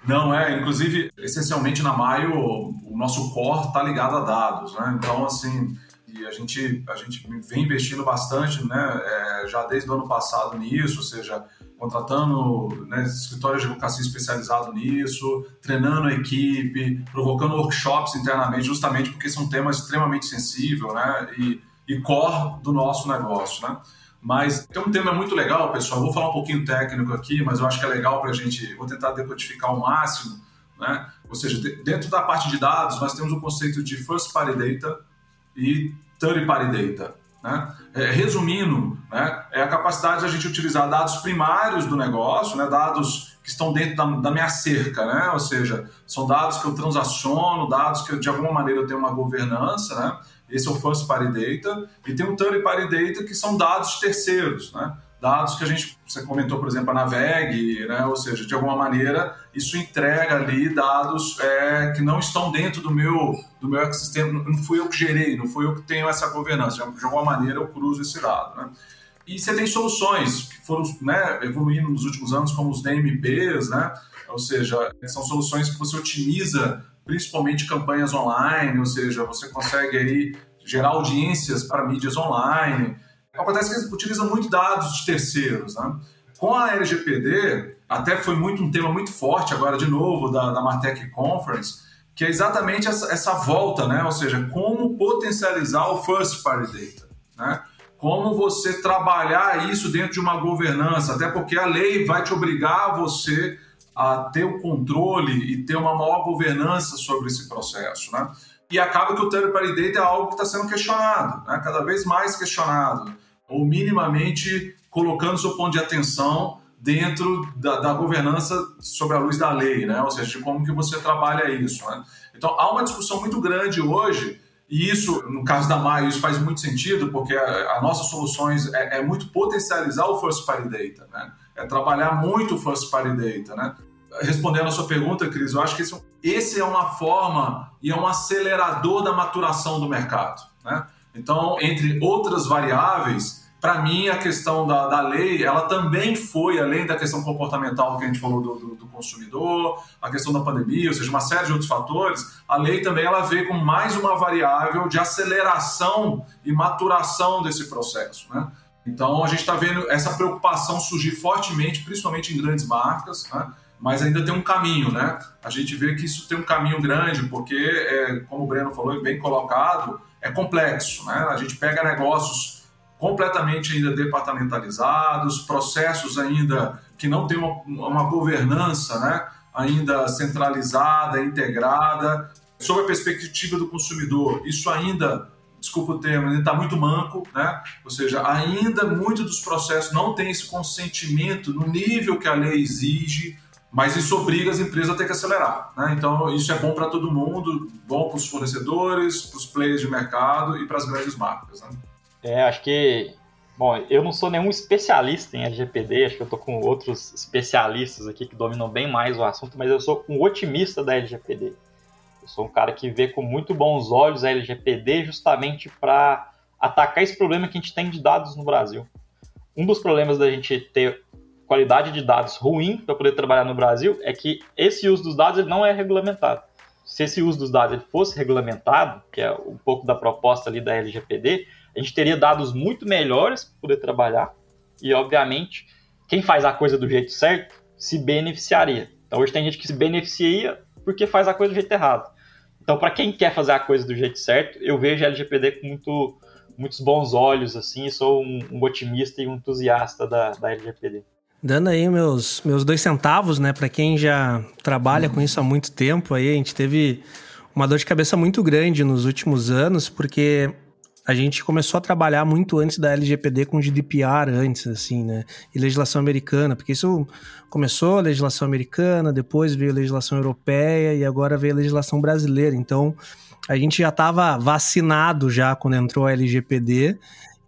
S4: Não, é. Inclusive, essencialmente na Maio, o nosso core está ligado a dados, né? Então, assim, e a gente, a gente vem investindo bastante, né? É, já desde o ano passado nisso, ou seja, contratando né, escritórios de advocacia especializado nisso, treinando a equipe, provocando workshops internamente, justamente porque esse é um tema extremamente sensível, né? E, e core do nosso negócio, né? Mas tem um tema muito legal, pessoal. Eu vou falar um pouquinho técnico aqui, mas eu acho que é legal para a gente. Vou tentar decodificar o máximo, né? Ou seja, dentro da parte de dados, nós temos o conceito de first party data e third party data. Né? É, resumindo, né, é a capacidade de a gente utilizar dados primários do negócio, né, dados que estão dentro da, da, minha cerca, né? ou seja, são dados que eu transaciono, dados que eu, de alguma maneira eu tenho uma governança, né? Esse é o First Party Data. E tem o Third Party Data, que são dados de terceiros, né? Dados que a gente, você comentou, por exemplo, a Naveg, né? ou seja, de alguma maneira, isso entrega ali dados é, que não estão dentro do meu, do meu ecossistema, não fui eu que gerei, não fui eu que tenho essa governança, de alguma maneira eu cruzo esse dado. Né? E você tem soluções que foram né, evoluindo nos últimos anos, como os DMPs, né? ou seja, são soluções que você otimiza principalmente campanhas online, ou seja, você consegue aí gerar audiências para mídias online. Acontece que eles utilizam muito dados de terceiros, né? Com a LGPD, até foi muito um tema muito forte agora de novo da, da Martech Conference, que é exatamente essa, essa volta, né? Ou seja, como potencializar o first party data, né? Como você trabalhar isso dentro de uma governança, até porque a lei vai te obrigar a você a ter o controle e ter uma maior governança sobre esse processo, né? E acaba que o third party data é algo que está sendo questionado, né? cada vez mais questionado, ou minimamente colocando seu ponto de atenção dentro da, da, governança sobre a luz da lei, né? ou seja, de como que você trabalha isso. Né? Então, há uma discussão muito grande hoje E isso, no caso da Maio, isso faz muito sentido, porque a, a nossas soluções é, é, muito potencializar o First Party Data, né? É trabalhar muito o First Party Data, né? Respondendo a sua pergunta, Cris, eu acho que esse, esse é uma forma e é um acelerador da maturação do mercado, né? Então, entre outras variáveis, para mim, a questão da, da lei, ela também foi, além da questão comportamental que a gente falou do, do, do, consumidor, a questão da pandemia, ou seja, uma série de outros fatores, a lei também ela veio com mais uma variável de aceleração e maturação desse processo. Né? Então, a gente está vendo essa preocupação surgir fortemente, principalmente em grandes marcas, né? mas ainda tem um caminho, né? A gente vê que isso tem um caminho grande, porque, é, como o Breno falou, bem colocado, é complexo, né? A gente pega negócios completamente ainda departamentalizados, processos ainda que não têm uma, uma governança né, ainda centralizada, integrada. Sob a perspectiva do consumidor, isso ainda, desculpa o termo, ainda está muito manco, né? ou seja, ainda muito dos processos não tem esse consentimento no nível que a lei exige, mas isso obriga as empresas a ter que acelerar. Né? Então, isso é bom para todo mundo, bom para os fornecedores, para os players de mercado e para as grandes marcas. Né?
S5: É, acho que. Bom, eu não sou nenhum especialista em LGPD, acho que eu tô com outros especialistas aqui que dominam bem mais o assunto, mas eu sou um otimista da LGPD. Eu sou um cara que vê com muito bons olhos a LGPD justamente para atacar esse problema que a gente tem de dados no Brasil. Um dos problemas da gente ter qualidade de dados ruim para poder trabalhar no Brasil é que esse uso dos dados ele não é regulamentado. Se esse uso dos dados ele fosse regulamentado, que é um pouco da proposta ali da LGPD, a gente teria dados muito melhores para poder trabalhar e, obviamente, quem faz a coisa do jeito certo se beneficiaria. Então, hoje tem gente que se beneficia porque faz a coisa do jeito errado. Então, para quem quer fazer a coisa do jeito certo, eu vejo a LGPD com muito, muitos bons olhos, assim, sou um, um otimista e um entusiasta da, da LGPD.
S2: Dando aí meus, meus dois centavos, né, para quem já trabalha com isso há muito tempo, aí a gente teve uma dor de cabeça muito grande nos últimos anos, porque a gente começou a trabalhar muito antes da LGPD com GDPR antes, assim, né? E legislação americana, porque isso começou a legislação americana, depois veio a legislação europeia e agora veio a legislação brasileira. Então, a gente já estava vacinado já quando entrou a LGPD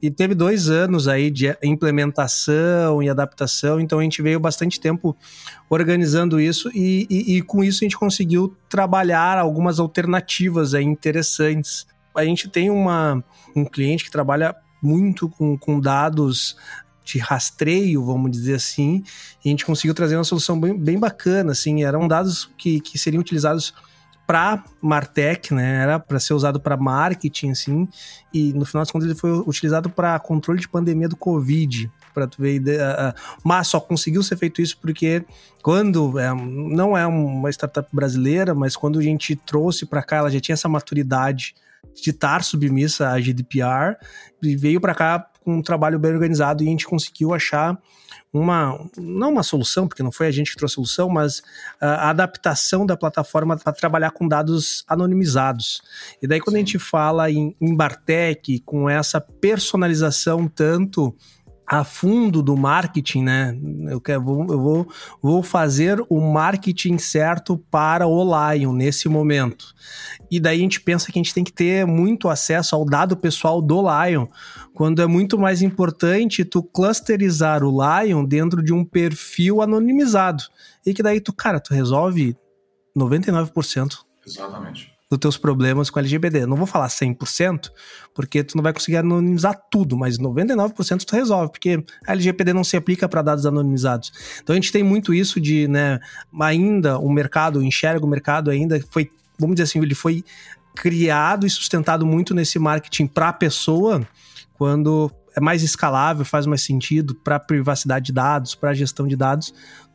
S2: e teve dois anos aí de implementação e adaptação, então a gente veio bastante tempo organizando isso e, e, e com isso a gente conseguiu trabalhar algumas alternativas aí interessantes a gente tem uma, um cliente que trabalha muito com, com dados de rastreio, vamos dizer assim, e a gente conseguiu trazer uma solução bem, bem bacana, assim, eram dados que, que seriam utilizados para Martech, né? Era para ser usado para marketing, assim, e no final das contas ele foi utilizado para controle de pandemia do Covid, para tu ver. Mas só conseguiu ser feito isso porque quando é, não é uma startup brasileira, mas quando a gente trouxe para cá, ela já tinha essa maturidade de estar submissa à GDPR e veio para cá com um trabalho bem organizado e a gente conseguiu achar uma, não uma solução, porque não foi a gente que trouxe a solução, mas a adaptação da plataforma para trabalhar com dados anonimizados. E daí quando Sim. a gente fala em, em Bartec, com essa personalização tanto a fundo do marketing, né? Eu, quero, eu vou, vou fazer o marketing certo para o Lion nesse momento. E daí a gente pensa que a gente tem que ter muito acesso ao dado pessoal do Lion, quando é muito mais importante tu clusterizar o Lion dentro de um perfil anonimizado. E que daí tu, cara, tu resolve 99%.
S4: Exatamente
S2: dos teus problemas com LGPD. Não vou falar 100%, porque tu não vai conseguir anonimizar tudo, mas 99% tu resolve, porque a LGPD não se aplica para dados anonimizados. Então a gente tem muito isso de, né, ainda o mercado, enxerga o mercado ainda, foi, vamos dizer assim, ele foi criado e sustentado muito nesse marketing para a pessoa, quando é mais escalável, faz mais sentido para privacidade de dados, para gestão de dados,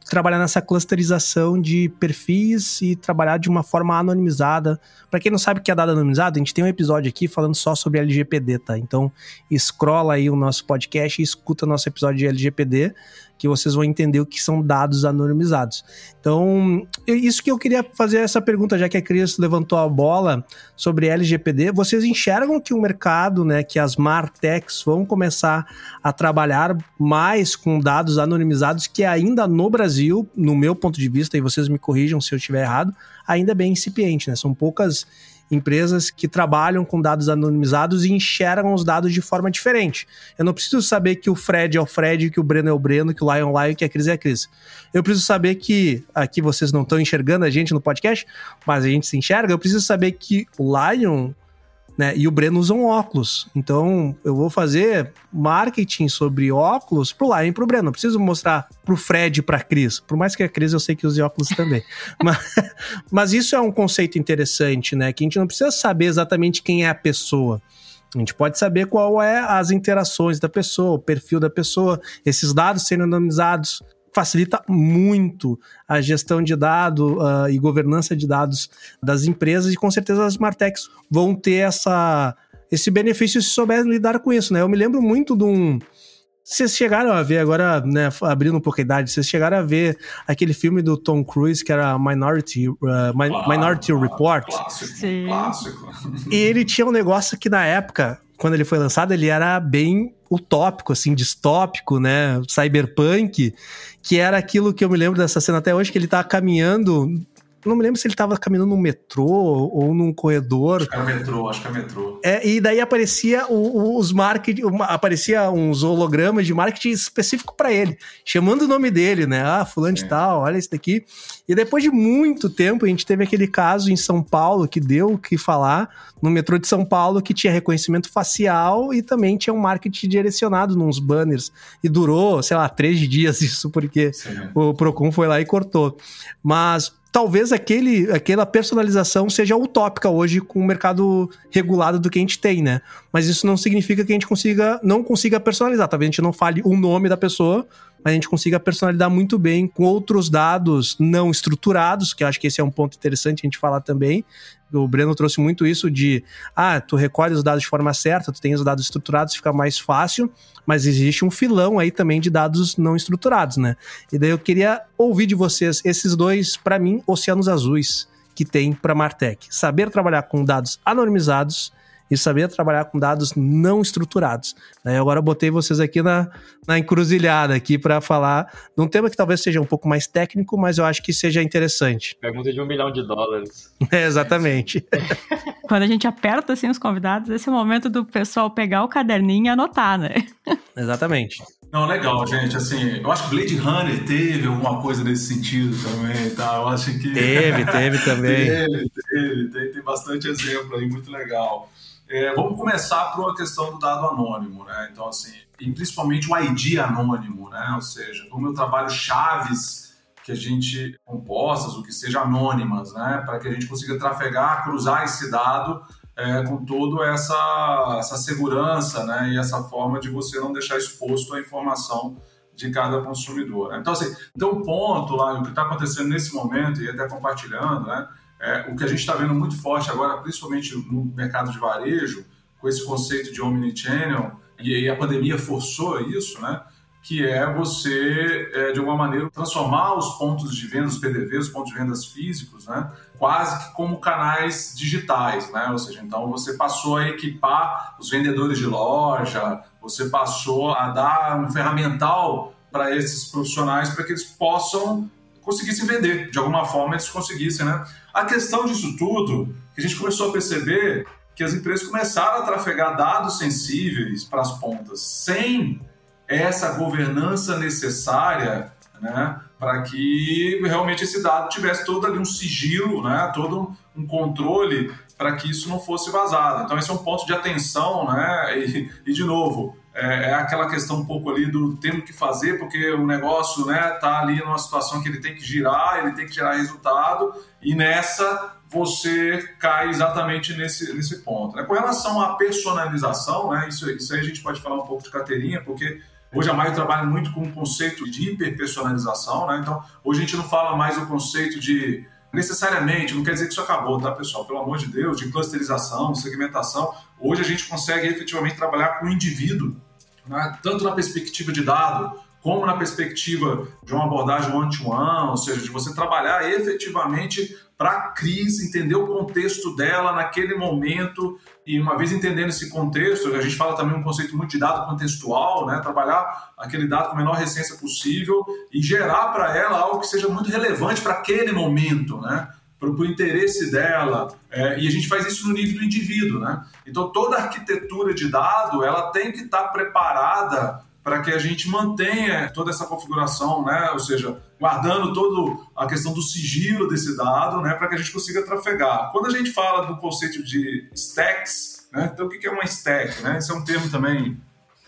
S2: trabalhar nessa clusterização de perfis e trabalhar de uma forma anonimizada. Para quem não sabe o que é dado anonimizado, a gente tem um episódio aqui falando só sobre LGPD, tá? Então, escrola aí o nosso podcast e escuta nosso episódio de LGPD, que vocês vão entender o que são dados anonimizados. Então, isso que eu queria fazer essa pergunta, já que a Cris levantou a bola sobre LGPD, vocês enxergam que o mercado, né, que as Martechs vão começar a trabalhar mais com dados anonimizados que ainda no Brasil, no meu ponto de vista, e vocês me corrijam se eu estiver errado, ainda é bem incipiente, né? São poucas empresas que trabalham com dados anonimizados e enxergam os dados de forma diferente. Eu não preciso saber que o Fred é o Fred, que o Breno é o Breno, que o Lion é o Lion, que a Cris é a Cris. Eu preciso saber que, aqui vocês não estão enxergando a gente no podcast, mas a gente se enxerga, eu preciso saber que o Lion né? E o Breno usam óculos. Então, eu vou fazer marketing sobre óculos pro Lion e pro Breno. Não preciso mostrar pro Fred e pra Cris. Por mais que a Cris eu sei que use óculos também. [laughs] mas, mas isso é um conceito interessante, né? Que a gente não precisa saber exatamente quem é a pessoa. A gente pode saber qual é as interações da pessoa, o perfil da pessoa, esses dados sendo anonimizados, facilita muito a gestão de dados uh, e governança de dados das empresas e com certeza as Martechs vão ter essa, esse benefício se souberem lidar com isso, né? Eu me lembro muito de um... Vocês chegaram a ver, agora, né, abrindo um pouco a idade, vocês chegaram a ver aquele filme do Tom Cruise que era Minority, uh, Minority Report?
S4: Clássico, Sim. clássico.
S2: E ele tinha um negócio que na época, quando ele foi lançado, ele era bem utópico, assim, distópico, né? Cyberpunk, que era aquilo que eu me lembro dessa cena até hoje, que ele tá caminhando não me lembro se ele estava caminhando num metrô ou num corredor.
S4: Acho que era metrô, acho que é metrô.
S2: É, e daí aparecia o, o, os marketing, aparecia uns hologramas de marketing específico para ele, chamando o nome dele, né? Ah, fulano de tal, olha esse daqui. E depois de muito tempo, a gente teve aquele caso em São Paulo que deu o que falar no metrô de São Paulo que tinha reconhecimento facial e também tinha um marketing direcionado nos banners. E durou, sei lá, três dias [laughs] isso, porque Sim. o Procon foi lá e cortou. Mas talvez aquele, aquela personalização seja utópica hoje com o mercado regulado do que a gente tem, né? Mas isso não significa que a gente consiga, não consiga personalizar. Talvez a gente não fale o nome da pessoa, mas a gente consiga personalizar muito bem com outros dados não estruturados, que eu acho que esse é um ponto interessante a gente falar também. O Breno trouxe muito isso de, ah, tu recolhe os dados de forma certa, tu tem os dados estruturados, fica mais fácil, mas existe um filão aí também de dados não estruturados, né? E daí eu queria ouvir de vocês esses dois, para mim, oceanos azuis que tem para Martech. Saber trabalhar com dados anonimizados e saber trabalhar com dados não estruturados. Aí agora eu botei vocês aqui na, na encruzilhada aqui para falar de um tema que talvez seja um pouco mais técnico, mas eu acho que seja interessante.
S5: Pergunta de um milhão de dólares. [laughs]
S2: É, exatamente. [laughs]
S3: Quando a gente aperta assim os convidados, esse é o momento do pessoal pegar o caderninho e anotar, né? [laughs]
S2: Exatamente.
S4: Não, legal, gente. Assim, eu acho que Blade Runner teve alguma coisa nesse sentido também, tá? Eu acho que.
S2: Teve, teve também.
S4: teve, teve. Tem, tem bastante exemplo aí, muito legal. É, vamos começar por uma questão do dado anônimo, né? Então, assim, e principalmente o ID anônimo, né? Ou seja, como eu trabalho chaves que a gente compostas, o que seja anônimas, né? Para que a gente consiga trafegar, cruzar esse dado é, com toda essa, essa segurança, né? E essa forma de você não deixar exposto a informação de cada consumidor. Né? Então, assim, então o ponto lá, o que está acontecendo nesse momento, e até compartilhando, né? É, o que a gente está vendo muito forte agora, principalmente no mercado de varejo, com esse conceito de omnichannel, e aí a pandemia forçou isso, né? que é você, é, de alguma maneira, transformar os pontos de venda, os PDVs, os pontos de vendas físicos, né, quase que como canais digitais, né? Ou seja, então você passou a equipar os vendedores de loja, você passou a dar um ferramental para esses profissionais para que eles possam conseguissem vender, de alguma forma eles conseguissem, né? A questão disso tudo, que a gente começou a perceber que as empresas começaram a trafegar dados sensíveis para as pontas, sem essa governança necessária, né, para que realmente esse dado tivesse todo ali um sigilo, né, todo um controle para que isso não fosse vazado. Então esse é um ponto de atenção, né, e, e de novo, é, é, aquela questão um pouco ali do temos que fazer, porque o negócio né, tá ali numa situação que ele tem que girar, ele tem que gerar resultado, e nessa você cai exatamente nesse, nesse ponto. Né? Com relação à personalização, né, isso, isso aí a gente pode falar um pouco de carteirinha, porque hoje a Maio trabalha muito com o conceito de hiperpersonalização, né? então hoje a gente não fala mais o conceito de necessariamente, não quer dizer que isso acabou, tá, pessoal? Pelo amor de Deus, de clusterização, segmentação. Hoje a gente consegue efetivamente trabalhar com o indivíduo né? tanto na perspectiva de dado, como na perspectiva de uma abordagem one-to-one, ou seja, de você trabalhar efetivamente para a crise, entender o contexto dela naquele momento, e uma vez entendendo esse contexto, a gente fala também um conceito muito de dado contextual, né? trabalhar aquele dado com a menor recência possível e gerar para ela algo que seja muito relevante para aquele momento, né? Para o interesse dela, é, e a gente faz isso no nível do indivíduo, né? Então toda arquitetura de dado ela tem que estar tá preparada para que a gente mantenha toda essa configuração, né? Ou seja, guardando toda a questão do sigilo desse dado, né? Para que a gente consiga trafegar. Quando a gente fala do conceito de stacks, né? Então o que é uma stack, né? Esse é um termo também,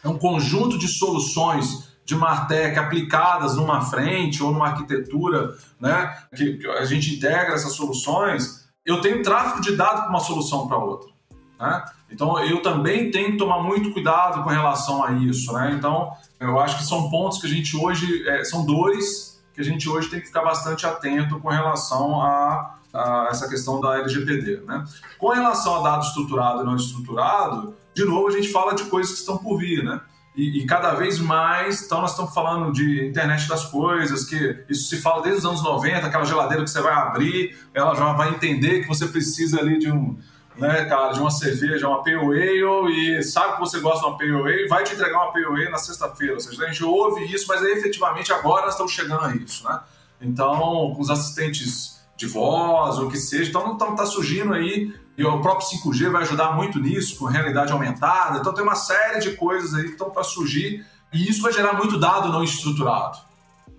S4: é um conjunto de soluções de Martech aplicadas numa frente ou numa arquitetura, né? Que, a gente integra essas soluções. Eu tenho tráfego de dados de uma solução para outra. Né? Então, eu também tenho que tomar muito cuidado com relação a isso. Né? Então, eu acho que são pontos que a gente hoje, é, são dores que a gente hoje tem que ficar bastante atento com relação a, a essa questão da LGPD. Né? Com relação a dado estruturado e não estruturado, de novo, a gente fala de coisas que estão por vir. Né? E, e, cada vez mais, então nós estamos falando de internet das coisas, que isso se fala desde os anos 90, aquela geladeira que você vai abrir, ela já vai entender que você precisa ali de um, né, cara, de uma cerveja, uma ale, e sabe que você gosta de uma ale, vai te entregar uma ale na sexta-feira. Ou seja, a gente ouve isso, mas aí, efetivamente agora nós estamos chegando a isso, né? Então, com os assistentes de voz, ou o que seja, então está tá surgindo aí, e o próprio 5G vai ajudar muito nisso, com realidade aumentada, então tem uma série de coisas aí que estão para surgir, e isso vai gerar muito dado não estruturado,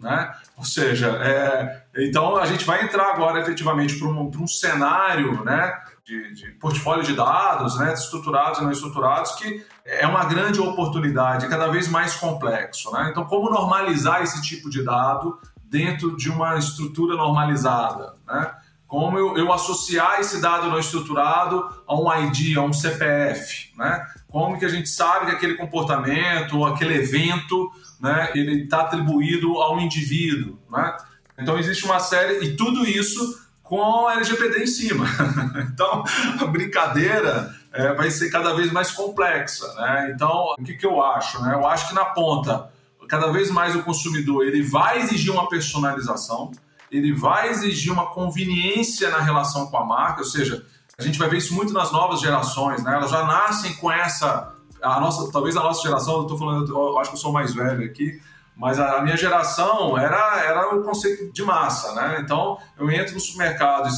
S4: né? Ou seja, é, então a gente vai entrar agora efetivamente para um, um cenário, né? de, de, portfólio de dados, né, estruturados e não estruturados, que é uma grande oportunidade, cada vez mais complexo. Né? Então, como normalizar esse tipo de dado dentro de uma estrutura normalizada? Né? Como eu, eu associar esse dado não estruturado a um ID, a um CPF? Né? Como que a gente sabe que aquele comportamento ou aquele evento né, ele está atribuído a um indivíduo? Né? Então, existe uma série, e tudo isso com a LGPD em cima. [laughs] então, a brincadeira é, vai ser cada vez mais complexa. Né? Então, o que, que eu acho? Né? Eu acho que na ponta, cada vez mais o consumidor ele vai exigir uma personalização, ele vai exigir uma conveniência na relação com a marca, ou seja, a gente vai ver isso muito nas novas gerações, né? Elas já nascem com essa, a nossa, talvez a nossa geração, eu tô falando, eu acho que eu sou mais velho aqui, mas a minha geração era, era o conceito de massa, né? Então eu entro no supermercado,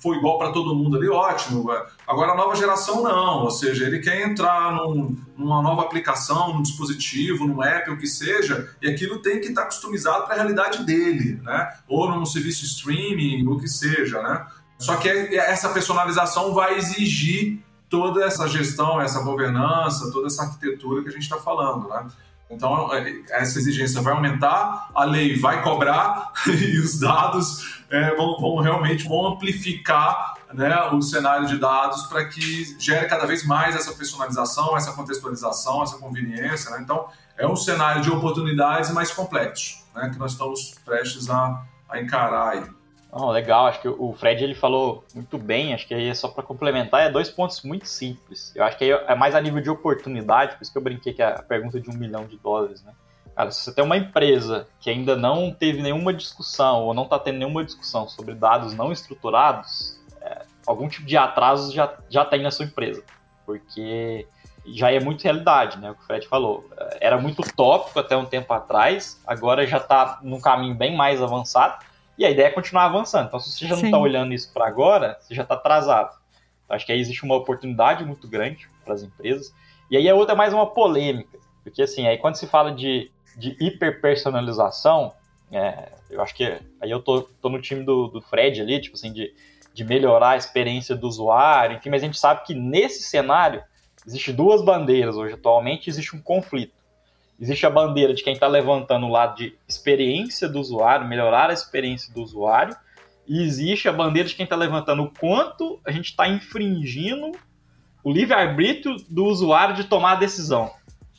S4: foi igual para todo mundo ali, ótimo. Agora a nova geração não, ou seja, ele quer entrar num, numa nova aplicação, num dispositivo, num app, o que seja, e aquilo tem que estar customizado para a realidade dele, né? Ou num serviço streaming, o que seja, né? Só que essa personalização vai exigir toda essa gestão, essa governança, toda essa arquitetura que a gente está falando, né? Então, é, essa exigência vai aumentar, a lei vai cobrar [laughs] e os dados é, vão, vão, realmente vão amplificar né, o cenário de dados para que gere cada vez mais essa personalização, essa contextualização, essa conveniência. Né? Então, é um cenário de oportunidades mais complexo né, que nós estamos prestes a, a encarar aí.
S5: Oh, legal, acho que o Fred ele falou muito bem, acho que aí é só para complementar, é dois pontos muito simples. Eu acho que aí é mais a nível de oportunidade, por isso que eu brinquei que é a pergunta de um milhão de dólares, né? Cara, se você tem uma empresa que ainda não teve nenhuma discussão ou não está tendo nenhuma discussão sobre dados não estruturados, é, algum tipo de atraso já, já tem na sua empresa, porque já é muito realidade, né? O que o Fred falou. Era muito tópico até um tempo atrás, agora já está num caminho bem mais avançado e a ideia é continuar avançando. Então, se você já não está olhando isso para agora, você já está atrasado. Então, acho que aí existe uma oportunidade muito grande para as empresas. E aí a outra é mais uma polêmica. Porque, assim, aí quando se fala de, de hiperpersonalização, é, eu acho que aí eu tô, tô no time do, do Fred ali, tipo assim, de, de melhorar a experiência do usuário, enfim, mas a gente sabe que nesse cenário existe duas bandeiras hoje atualmente, existe um conflito. Existe a bandeira de quem está levantando o lado de experiência do usuário, melhorar a experiência do usuário, e existe a bandeira de quem está levantando o quanto a gente está infringindo o livre-arbítrio do usuário de tomar a decisão.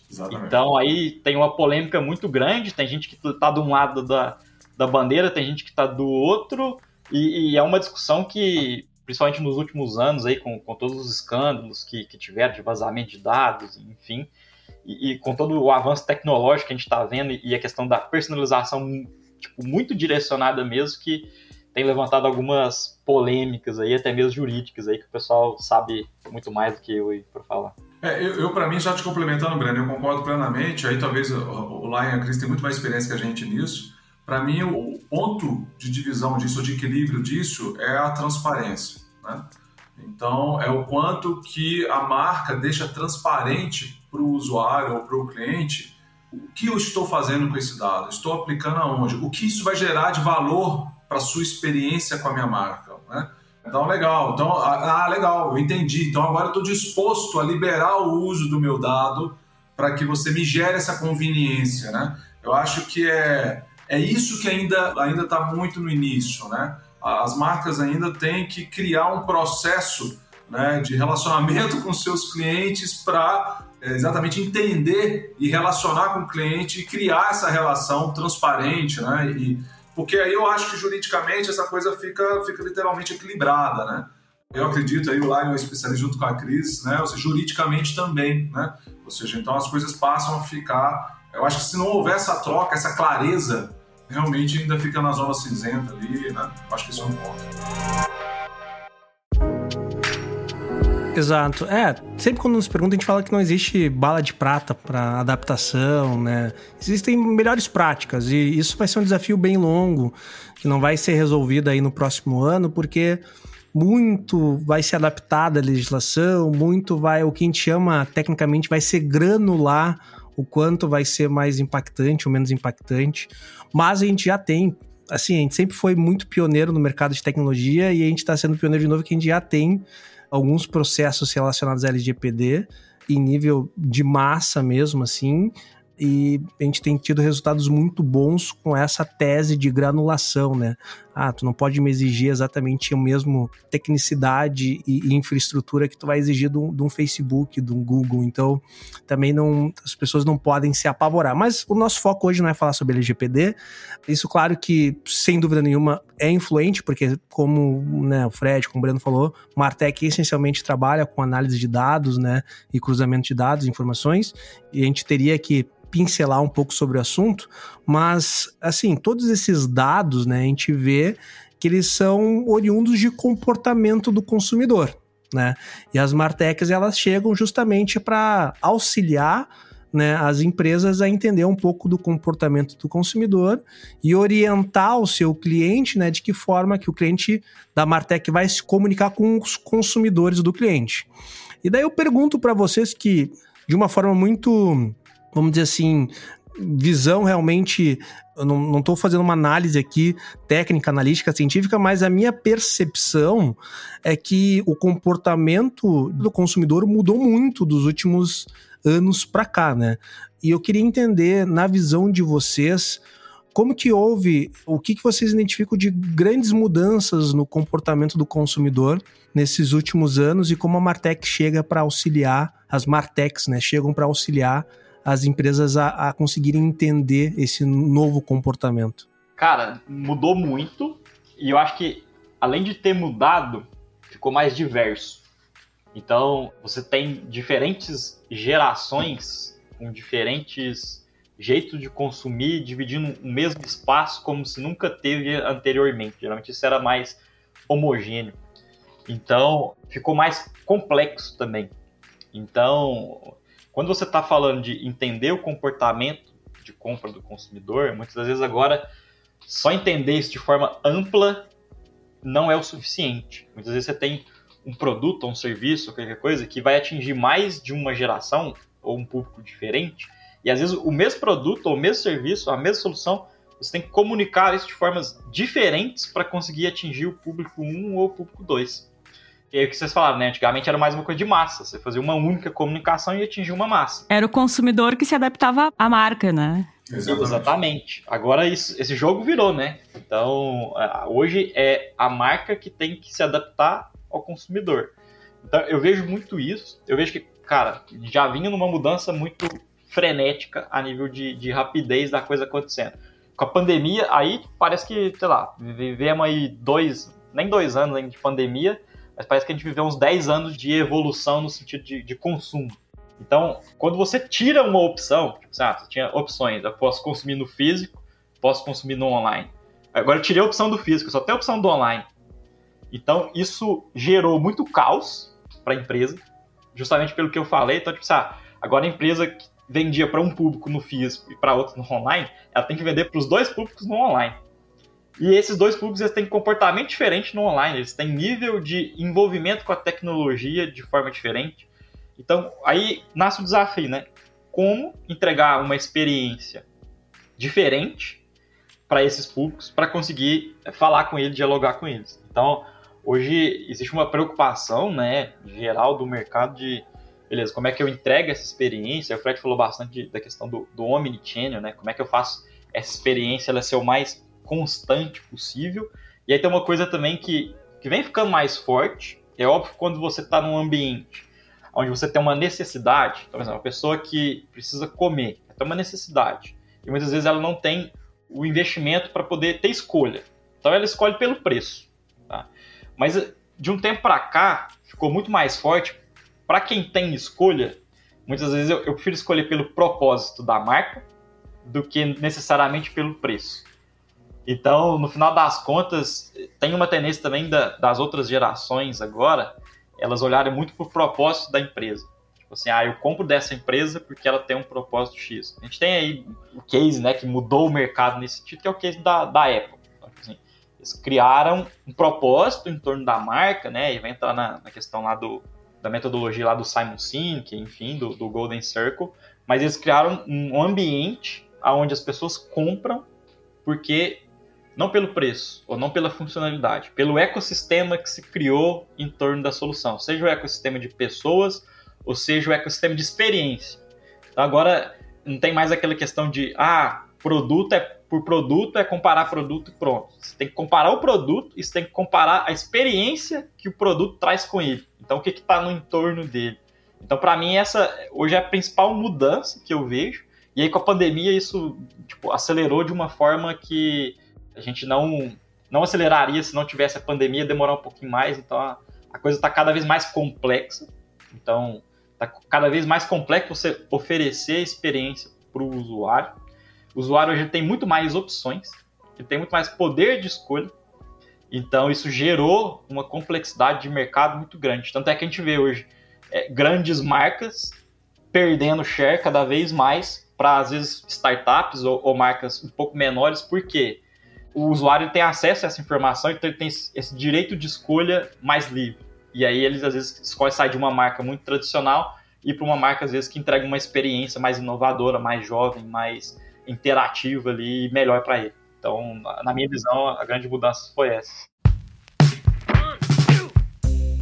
S5: Exatamente. Então aí tem uma polêmica muito grande, tem gente que está de um lado da, da bandeira, tem gente que está do outro, e, e, é uma discussão que, principalmente nos últimos anos, aí, com, com todos os escândalos que, que tiveram de vazamento de dados, enfim, e, e, com todo o avanço tecnológico que a gente está vendo e a questão da personalização tipo, muito direcionada mesmo, que tem levantado algumas polêmicas aí, até mesmo jurídicas aí, que o pessoal sabe muito mais do que eu para falar.
S4: É, eu, eu para mim, já te complementando, Breno, eu concordo plenamente, aí talvez o, o Lion e a Cris têm muito mais experiência que a gente nisso, Para mim, o ponto de divisão disso, de equilíbrio disso, é a transparência. Né? Então, é o quanto que a marca deixa transparente para o usuário ou para o cliente o que eu estou fazendo com esse dado, estou aplicando aonde, o que isso vai gerar de valor para a sua experiência com a minha marca. Né? Então, legal. Então, ah, ah legal, eu entendi. Então, agora estou disposto a liberar o uso do meu dado para que você me gere essa conveniência, né? Eu acho que é, é isso que ainda ainda está muito no início, né? As marcas ainda têm que criar um processo né, de relacionamento [laughs] com seus clientes para exatamente entender e relacionar com o cliente e criar essa relação transparente, né? E, porque aí eu acho que juridicamente essa coisa fica, fica literalmente equilibrada, né? Eu acredito aí, o Lion é especialista junto com a Cris, né? Ou seja, juridicamente também, né? Ou seja, então as coisas passam a ficar. Eu acho que se não houver essa troca, essa clareza, realmente ainda fica na zona cinzenta ali, né? Eu acho que isso é um ponto.
S2: Exato. É, sempre quando nos perguntam, a gente fala que não existe bala de prata para adaptação, né? Existem melhores práticas e isso vai ser um desafio bem longo, que não vai ser resolvido aí no próximo ano, porque muito vai ser adaptada a legislação, muito vai, o que a gente chama tecnicamente, vai ser granular o quanto vai ser mais impactante ou menos impactante, mas a gente já tem assim, a gente sempre foi muito pioneiro no mercado de tecnologia e a gente está sendo pioneiro de novo que a gente já tem alguns processos relacionados à LGPD em nível de massa mesmo, assim, e a gente tem tido resultados muito bons com essa tese de granulação, né? Ah, tu não pode me exigir exatamente a mesma tecnicidade e, infraestrutura que tu vai exigir de um, de um, Facebook, de um Google. Então, também não, as pessoas não podem se apavorar. Mas o nosso foco hoje não é falar sobre LGPD. Isso, claro que, sem dúvida nenhuma, é influente, porque como né, o Fred, como o Breno falou, o Martech essencialmente trabalha com análise de dados, né, e cruzamento de dados, informações, e a gente teria que pincelar um pouco sobre o assunto, mas assim, todos esses dados, né, a gente vê que eles são oriundos de comportamento do consumidor, né? E as martechs elas chegam justamente para auxiliar né, as empresas a entender um pouco do comportamento do consumidor e orientar o seu cliente, né, de que forma que o cliente da Martech vai se comunicar com os consumidores do cliente. E daí eu pergunto para vocês que, de uma forma muito vamos dizer assim, visão realmente. Eu não estou fazendo uma análise aqui técnica, analítica, científica, mas a minha percepção é que o comportamento do consumidor mudou muito dos últimos anos para cá, né? E eu queria entender, na visão de vocês, como que houve, o que, que vocês identificam de grandes mudanças no comportamento do consumidor nesses últimos anos e como a Martech chega para auxiliar, as Martechs, né, chegam para auxiliar as empresas a, a conseguirem entender esse novo comportamento?
S5: Cara, mudou muito e eu acho que além de ter mudado, ficou mais diverso. Então, você tem diferentes gerações com diferentes jeitos de consumir, dividindo o mesmo espaço como se nunca teve anteriormente. Geralmente isso era mais homogêneo. Então, ficou mais complexo também. Então, quando você está falando de entender o comportamento de compra do consumidor, muitas vezes agora só entender isso de forma ampla não é o suficiente. Muitas vezes você tem um produto um serviço, qualquer coisa, que vai atingir mais de uma geração ou um público diferente, e às vezes o mesmo produto ou o mesmo serviço, a mesma solução, você tem que comunicar isso de formas diferentes para conseguir atingir o público 1 ou o público 2. E aí o que vocês falaram, né? Antigamente era mais uma coisa de massa. Você fazia uma única comunicação e atingia uma massa.
S3: Era o consumidor que se adaptava à marca, né?
S5: Exatamente. Exatamente. Agora isso, esse jogo virou, né? Então, hoje é a marca que tem que se adaptar ao consumidor. Então, eu vejo muito isso. Eu vejo que, cara, já vinha numa mudança muito frenética a nível de, de rapidez da coisa acontecendo. Com a pandemia, aí parece que, sei lá, vivemos aí dois, nem dois anos de pandemia, mas parece que a gente viveu uns 10 anos de evolução no sentido de, de consumo. Então, quando você tira uma opção, tipo, ah, você tinha opções, eu posso consumir no físico, posso consumir no online. Agora eu tirei a opção do físico, só tem a opção do online. Então, isso gerou muito caos para a empresa, justamente pelo que eu falei. Então, tipo, ah, agora a empresa vendia para um público no físico e para outro no online, ela tem que vender para os dois públicos no online. E esses dois públicos eles têm comportamento diferente no online, eles têm nível de envolvimento com a tecnologia de forma diferente. Então, aí nasce o desafio, né? Como entregar uma experiência diferente para esses públicos para conseguir falar com eles, dialogar com eles. Então, hoje existe uma preocupação, né, geral do mercado de beleza, como é que eu entrego essa experiência? O Fred falou bastante de, da questão do, do omnichannel, né? Como é que eu faço essa experiência ela ser o mais constante possível? E aí tem uma coisa também que, que vem ficando mais forte, é óbvio quando você está num ambiente onde você tem uma necessidade, então, exemplo, uma pessoa que precisa comer, tem uma necessidade, e muitas vezes ela não tem o investimento para poder ter escolha. Então ela escolhe pelo preço. Tá? Mas de um tempo para cá, ficou muito mais forte para quem tem escolha, muitas vezes eu, eu, prefiro escolher pelo propósito da marca do que necessariamente pelo preço. Então, no final das contas, tem uma tendência também da, das outras gerações agora, elas olharem muito para o propósito da empresa. Tipo assim, ah, eu compro dessa empresa porque ela tem um propósito X. A gente tem aí o case né, que mudou o mercado nesse sentido, que é o case da, da Apple. Então, tipo assim, eles criaram um propósito em torno da marca, né? E vai entrar na, na questão lá do, da metodologia lá do Simon Sinek, enfim, do, do Golden Circle, mas eles criaram um ambiente onde as pessoas compram porque não pelo preço ou não pela funcionalidade, pelo ecossistema que se criou em torno da solução, seja o ecossistema de pessoas ou seja o ecossistema de experiência. Então agora não tem mais aquela questão de ah, produto é por produto é comparar produto e pronto. Você tem que comparar o produto e você tem que comparar a experiência que o produto traz com ele. Então, o que está no entorno dele. Então, para mim, essa hoje é a principal mudança que eu vejo. E aí, com a pandemia, isso tipo, acelerou de uma forma que a gente não, não aceleraria se não tivesse a pandemia, demorar um pouquinho mais. Então, a, a coisa está cada vez mais complexa. Então, está cada vez mais complexo você oferecer experiência para o usuário. O usuário hoje tem muito mais opções, ele tem muito mais poder de escolha. Então isso gerou uma complexidade de mercado muito grande. Tanto é que a gente vê hoje é, grandes marcas perdendo share cada vez mais para às vezes startups ou, ou, marcas um pouco menores, porque o usuário tem acesso a essa informação, então ele tem esse direito de escolha mais livre. E aí eles às vezes escolhem sair de uma marca muito tradicional e para uma marca às vezes que entrega uma experiência mais inovadora, mais jovem, mais interativa ali melhor para ele. Então, na minha visão, a grande mudança foi essa.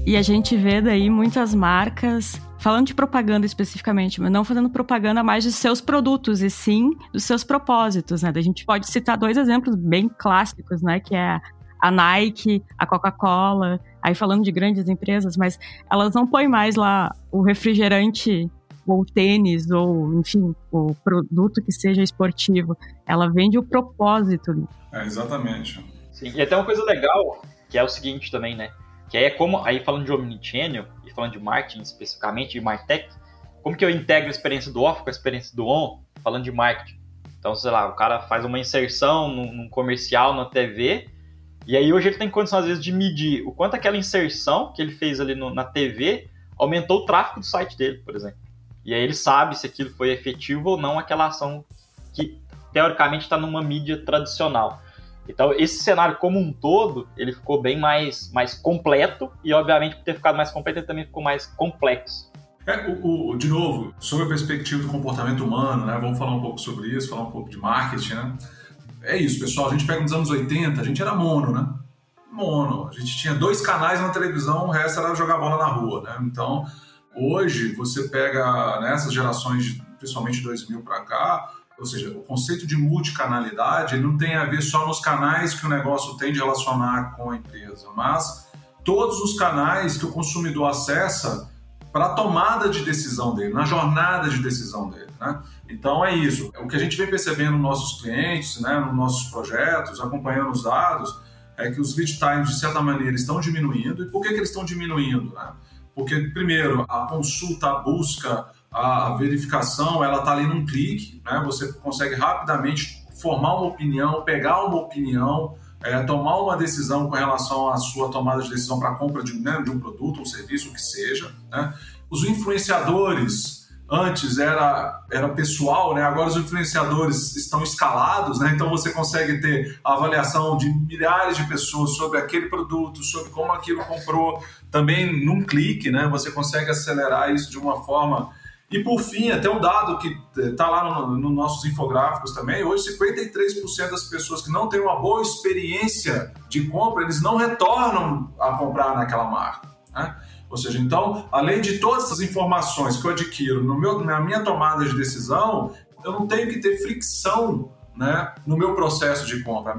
S3: E a gente vê daí muitas marcas falando de propaganda especificamente, mas não fazendo propaganda mais de seus produtos e sim dos seus propósitos, né? A gente pode citar dois exemplos bem clássicos, né? Que é a Nike, a Coca-Cola, aí falando de grandes empresas, mas elas não põem mais lá o refrigerante ou tênis, ou enfim, o produto que seja esportivo. Ela vende o propósito.
S4: É, exatamente.
S5: Sim, e até uma coisa legal, que é o seguinte também, né? Que aí é como, aí falando de omnichannel, e falando de marketing especificamente, de martech, como que eu integro a experiência do off com a experiência do on, falando de marketing. Então, sei lá, o cara faz uma inserção num, num comercial na TV, e aí hoje ele tem condição, às vezes, de medir o quanto aquela inserção que ele fez ali no, na TV aumentou o tráfego do site dele, por exemplo. E aí ele sabe se aquilo foi efetivo ou não aquela ação que teoricamente está numa mídia tradicional. Então esse cenário como um todo ele ficou bem mais, mais completo e obviamente por ter ficado mais completo ele também ficou mais complexo.
S4: É, o, o, de novo, sobre a perspectiva do comportamento humano, né? Vamos falar um pouco sobre isso, falar um pouco de marketing, né? É isso, pessoal. A gente pega nos anos 80, a gente era mono, né? Mono. A gente tinha dois canais na televisão, o resto era jogar bola na rua, né? Então, Hoje, você pega nessas gerações, principalmente de 2000 para cá, ou seja, o conceito de multicanalidade não tem a ver só nos canais que o negócio tem de relacionar com a empresa, mas todos os canais que o consumidor acessa para a tomada de decisão dele, na jornada de decisão dele. Né? Então é isso. O que a gente vem percebendo nos nossos clientes, né, nos nossos projetos, acompanhando os dados, é que os lead times, de certa maneira, estão diminuindo. E por que, que eles estão diminuindo? Né? Porque, primeiro, a consulta, a busca, a verificação, ela está ali num clique, né? Você consegue rapidamente formar uma opinião, pegar uma opinião, é, tomar uma decisão com relação à sua tomada de decisão para compra de, né, de, um produto ou serviço, o que seja. Né? Os influenciadores antes era, era pessoal, né? agora os influenciadores estão escalados, né? então você consegue ter a avaliação de milhares de pessoas sobre aquele produto, sobre como aquilo comprou, também num clique, né? você consegue acelerar isso de uma forma. E por fim, até um dado que está lá nos no nossos infográficos também, hoje 53% das pessoas que não têm uma boa experiência de compra, eles não retornam a comprar naquela marca. Né? Ou seja, então, além de todas essas informações que eu adquiro no meu, na minha tomada de decisão, eu não tenho que ter fricção né, no meu processo de compra.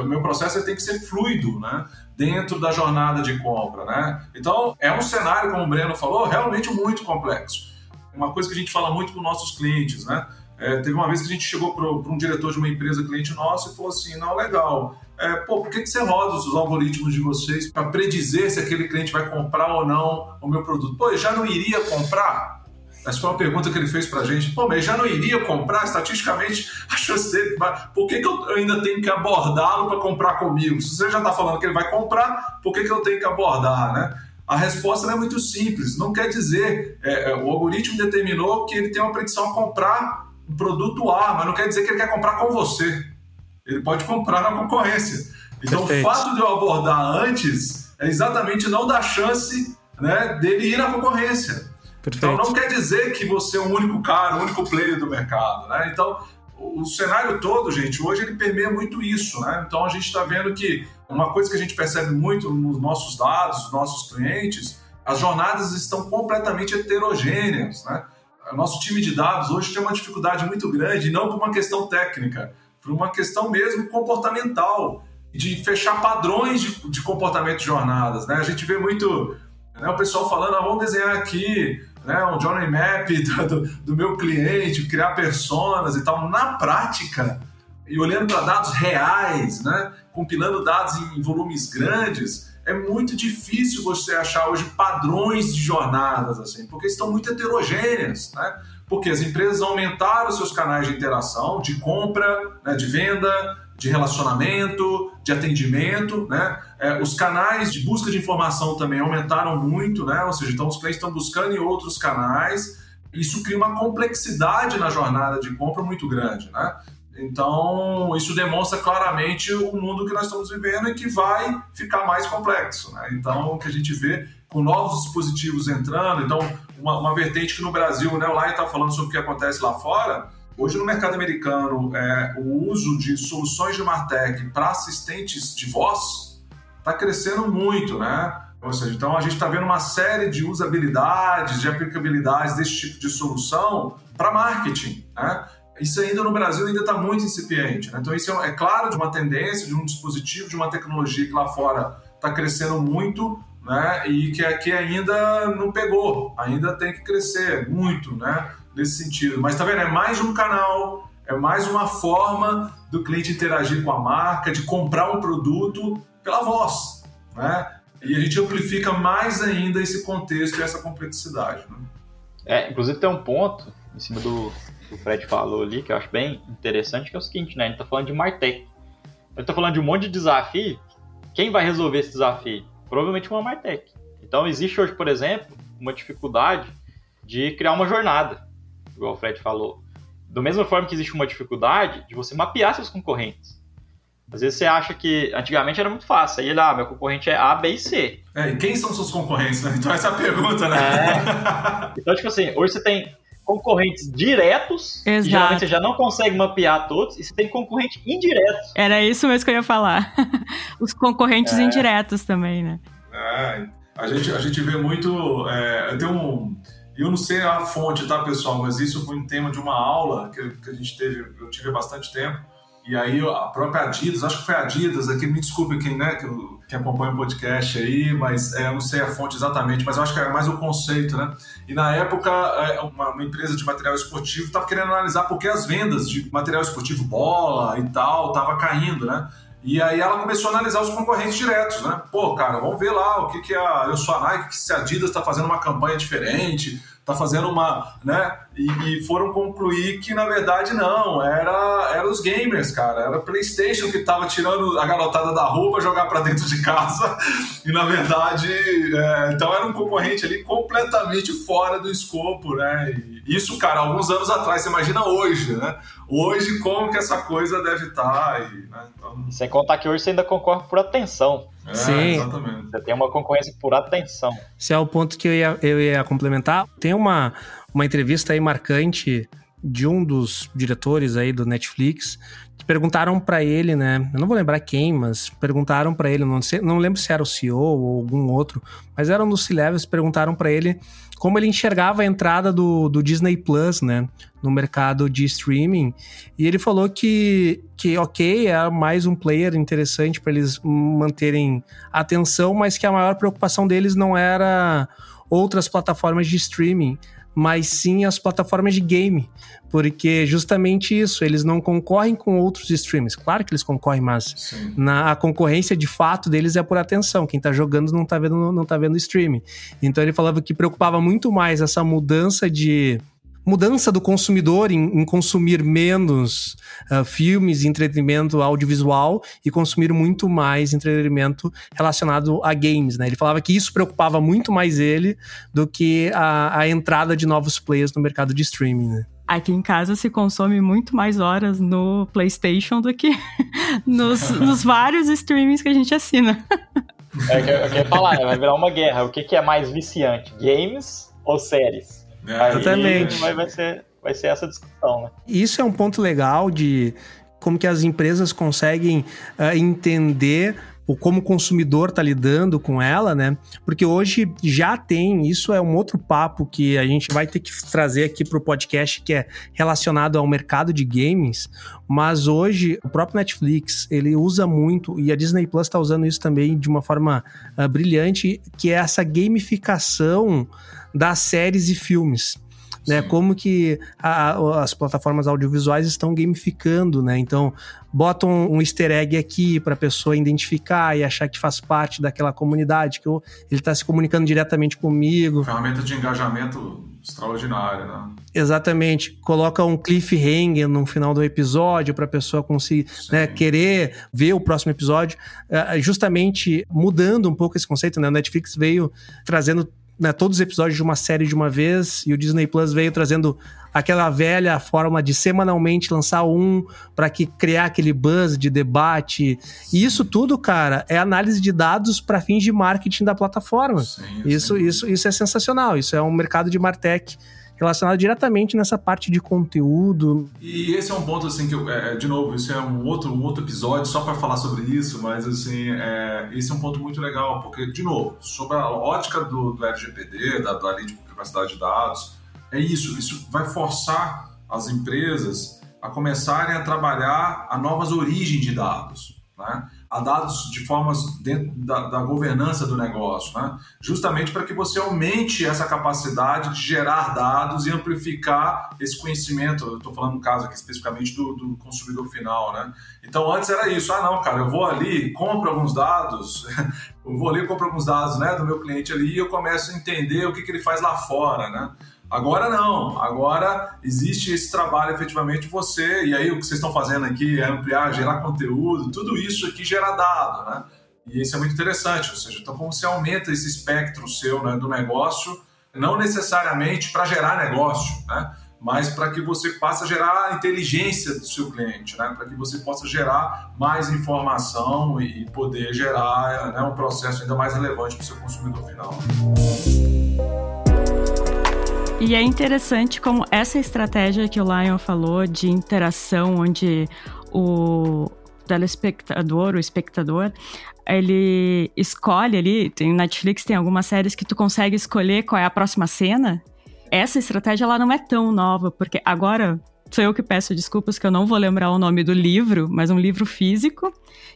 S4: O meu processo tem que ser fluido né, dentro da jornada de compra. Né? Então, é um cenário, como o Breno falou, realmente muito complexo. Uma coisa que a gente fala muito com nossos clientes, né? É, teve uma vez que a gente chegou para um diretor de uma empresa cliente nosso e falou assim: não, legal, é, pô, por que, que você roda os algoritmos de vocês para predizer se aquele cliente vai comprar ou não o meu produto? Pô, já não iria comprar? Essa foi uma pergunta que ele fez para a gente. Pô, mas já não iria comprar? Estatisticamente, [laughs] a chance dele. Por que, que eu ainda tenho que abordá-lo para comprar comigo? Se você já está falando que ele vai comprar, por que, que eu tenho que abordar, né? A resposta é muito simples. Não quer dizer. É, é, o algoritmo determinou que ele tem uma predição a comprar um produto A, mas não quer dizer que ele quer comprar com você. Ele pode comprar na concorrência. Então, Perfeito. o fato de eu abordar antes é exatamente não dar chance né, dele ir na concorrência. Perfeito. Então, não quer dizer que você é o único cara, o único player do mercado. Né? Então, o cenário todo, gente, hoje ele permeia muito isso. Né? Então, a gente está vendo que uma coisa que a gente percebe muito nos nossos dados, nos nossos clientes, as jornadas estão completamente heterogêneas. Né? O nosso time de dados hoje tem uma dificuldade muito grande, não por uma questão técnica, por uma questão mesmo comportamental, de fechar padrões de, de comportamento de jornadas. Né? A gente vê muito né, o pessoal falando, ah, vamos desenhar aqui né, um journey map [laughs] do, do meu cliente, criar personas e tal. Na prática, e olhando para dados reais, né, compilando dados em volumes grandes, é muito difícil você achar hoje padrões de jornadas, assim, porque estão muito heterogêneas, né? Porque as empresas aumentaram seus canais de interação, de compra, né, de venda, de relacionamento, de atendimento, né? É, os canais de busca de informação também aumentaram muito, né? Ou seja, então os clientes estão buscando em outros canais. Isso cria uma complexidade na jornada de compra muito grande, né? Então, isso demonstra claramente o mundo que nós estamos vivendo e que vai ficar mais complexo. Né? Então, o que a gente vê com novos dispositivos entrando, então, uma, uma vertente que no Brasil, né, o Lai está falando sobre o que acontece lá fora. Hoje, no mercado americano, é, o uso de soluções de Martech para assistentes de voz está crescendo muito, né? Ou seja, então a gente está vendo uma série de usabilidades, de aplicabilidades desse tipo de solução para marketing, né? Isso ainda no Brasil ainda está muito incipiente. Né? Então isso é, é, claro de uma tendência, de um dispositivo, de uma tecnologia que lá fora está crescendo muito, né? E que aqui ainda não pegou, ainda tem que crescer muito, né? Nesse sentido. Mas tá vendo? É mais um canal, é mais uma forma do cliente interagir com a marca, de comprar um produto pela voz, né? E a gente amplifica mais ainda esse contexto e essa complexidade. Né?
S5: É, inclusive tem um ponto em cima do, que o Fred falou ali, que eu acho bem interessante, que é o seguinte, né? A gente tá falando de Martech. A gente tá falando de um monte de desafio. Quem vai resolver esse desafio? Provavelmente uma Martech. Então existe hoje, por exemplo, uma dificuldade de criar uma jornada, igual o Fred falou. Da mesma forma que existe uma dificuldade de você mapear seus concorrentes. Às vezes você acha que antigamente era muito fácil. Aí ele, ah, meu concorrente é A, B e C.
S4: É, e quem são seus concorrentes, né? Então essa é a pergunta, né? É.
S5: Então, tipo assim, hoje você tem concorrentes diretos, Exato. geralmente você já não consegue mapear todos, e você tem concorrente indiretos.
S3: Era isso mesmo que eu ia falar. [laughs] Os concorrentes é. indiretos também, né?
S4: É, a gente, a gente vê muito. É, tem um. Eu não sei a fonte, tá, pessoal? Mas isso foi um tema de uma aula que, que a gente teve, eu tive há bastante tempo e aí a própria Adidas, acho que foi a Adidas, aqui me desculpe quem, né, que, acompanha o podcast aí, mas é, eu não sei a fonte exatamente, mas eu acho que era mais o conceito, né? E na época, é, uma, uma, empresa de material esportivo estava querendo analisar porque as vendas de material esportivo, bola e tal, estava caindo, né? E aí ela começou a analisar os concorrentes diretos, né? Pô, cara, vamos ver lá o que, que a, eu sou a Nike, se a Adidas está fazendo uma campanha diferente, está fazendo uma, né, E, e, foram concluir que, na verdade, não, era, era os gamers, cara. Era PlayStation que tava tirando a garotada da roupa, jogar para dentro de casa. [laughs] E, na verdade, é, então era um concorrente ali completamente fora do escopo, né? E isso, cara, alguns anos atrás, você imagina hoje, né? Hoje, como que essa coisa deve estar. Tá e, né?
S5: então... Sem contar que hoje você ainda concorre por atenção.
S4: É, Sim. Exatamente.
S5: Você tem uma concorrência por atenção.
S2: Esse é o ponto que eu ia, eu ia complementar. Tem uma uma entrevista aí marcante de um dos diretores aí do Netflix, que perguntaram para ele, né? Eu não vou lembrar quem, mas perguntaram para ele, não sei, não lembro se era o CEO ou algum outro, mas era um dos C-Levels, perguntaram para ele como ele enxergava a entrada do, do Disney Plus, né, no mercado de streaming. E ele falou que, que ok, é mais um player interessante para eles manterem atenção, mas que a maior preocupação deles não era outras plataformas de streaming, mas sim as plataformas de game, porque justamente isso, eles não concorrem com outros streams. Claro que eles concorrem, mas na, a concorrência de fato deles é por atenção. Quem tá jogando não tá vendo não tá vendo streaming. Então ele falava que preocupava muito mais essa mudança de mudança do consumidor em, em consumir menos uh, filmes e entretenimento audiovisual e consumir muito mais entretenimento relacionado a games, né? Ele falava que isso preocupava muito mais ele do que a, a entrada de novos players no mercado de streaming, né?
S3: Aqui em casa se consome muito mais horas no PlayStation do que [laughs] nos, nos vários streamings que a gente assina.
S5: É o que eu queria falar, né? vai virar uma guerra. O que, que é mais viciante, games ou séries?
S2: É, Exatamente.
S5: Vai, vai, ser, vai ser essa discussão, né?
S2: Isso é um ponto legal de como que as empresas conseguem uh, entender o como o consumidor está lidando com ela, né? Porque hoje já tem, isso é um outro papo que a gente vai ter que trazer aqui para o podcast, que é relacionado ao mercado de games, mas hoje o próprio Netflix, ele usa muito, e a Disney Plus está usando isso também de uma forma uh, brilhante, que é essa gamificação das séries e filmes. Né, como que a, as plataformas audiovisuais estão gamificando, né? Então, botam um, um easter egg aqui para a pessoa identificar e achar que faz parte daquela comunidade, que eu, ele está se comunicando diretamente comigo.
S4: Ferramenta de engajamento extraordinária, né?
S2: Exatamente. Coloca um cliffhanger no final do episódio para a pessoa conseguir né, querer ver o próximo episódio, é, justamente mudando um pouco esse conceito, né? O Netflix veio trazendo né, todos os episódios de uma série de uma vez, e o Disney Plus veio trazendo aquela velha forma de semanalmente lançar um para que criar aquele buzz de debate. E isso tudo, cara, é análise de dados para fins de marketing da plataforma. Sim, isso, sim. isso, isso é sensacional. Isso é um mercado de martech relacionado diretamente nessa parte de conteúdo.
S4: E esse é um ponto assim que eu, é, de novo, isso é um outro, um outro episódio só para falar sobre isso, mas assim, é, esse é um ponto muito legal, porque de novo, sobre a ótica do, do LGPD, da, da lei de privacidade de dados, é isso, isso vai forçar as empresas a começarem a trabalhar a novas origens de dados, né? A dados de formas dentro da, da governança do negócio, né? justamente para que você aumente essa capacidade de gerar dados e amplificar esse conhecimento. Estou falando no caso aqui especificamente do, do, consumidor final. Né? Então, antes era isso: ah, não, cara, eu vou ali, compro alguns dados, [laughs] eu vou ali, compro alguns dados né, do meu cliente ali e eu começo a entender o que, que ele faz lá fora. Né? Agora não, agora existe esse trabalho efetivamente você, e aí o que vocês estão fazendo aqui é ampliar, gerar conteúdo, tudo isso aqui gera dado, né? E isso é muito interessante, ou seja, então como você aumenta esse espectro seu né, do negócio, não necessariamente para gerar negócio, né? mas para que você passe a gerar inteligência do seu cliente, né? para que você possa gerar mais informação e poder gerar né, um processo ainda mais relevante para o seu consumidor final.
S3: E é interessante como essa estratégia que o Lion falou de interação, onde o telespectador, o espectador, ele escolhe ali, tem Netflix tem algumas séries que tu consegue escolher qual é a próxima cena. Essa estratégia ela não é tão nova, porque agora sou eu que peço desculpas que eu não vou lembrar o nome do livro, mas um livro físico,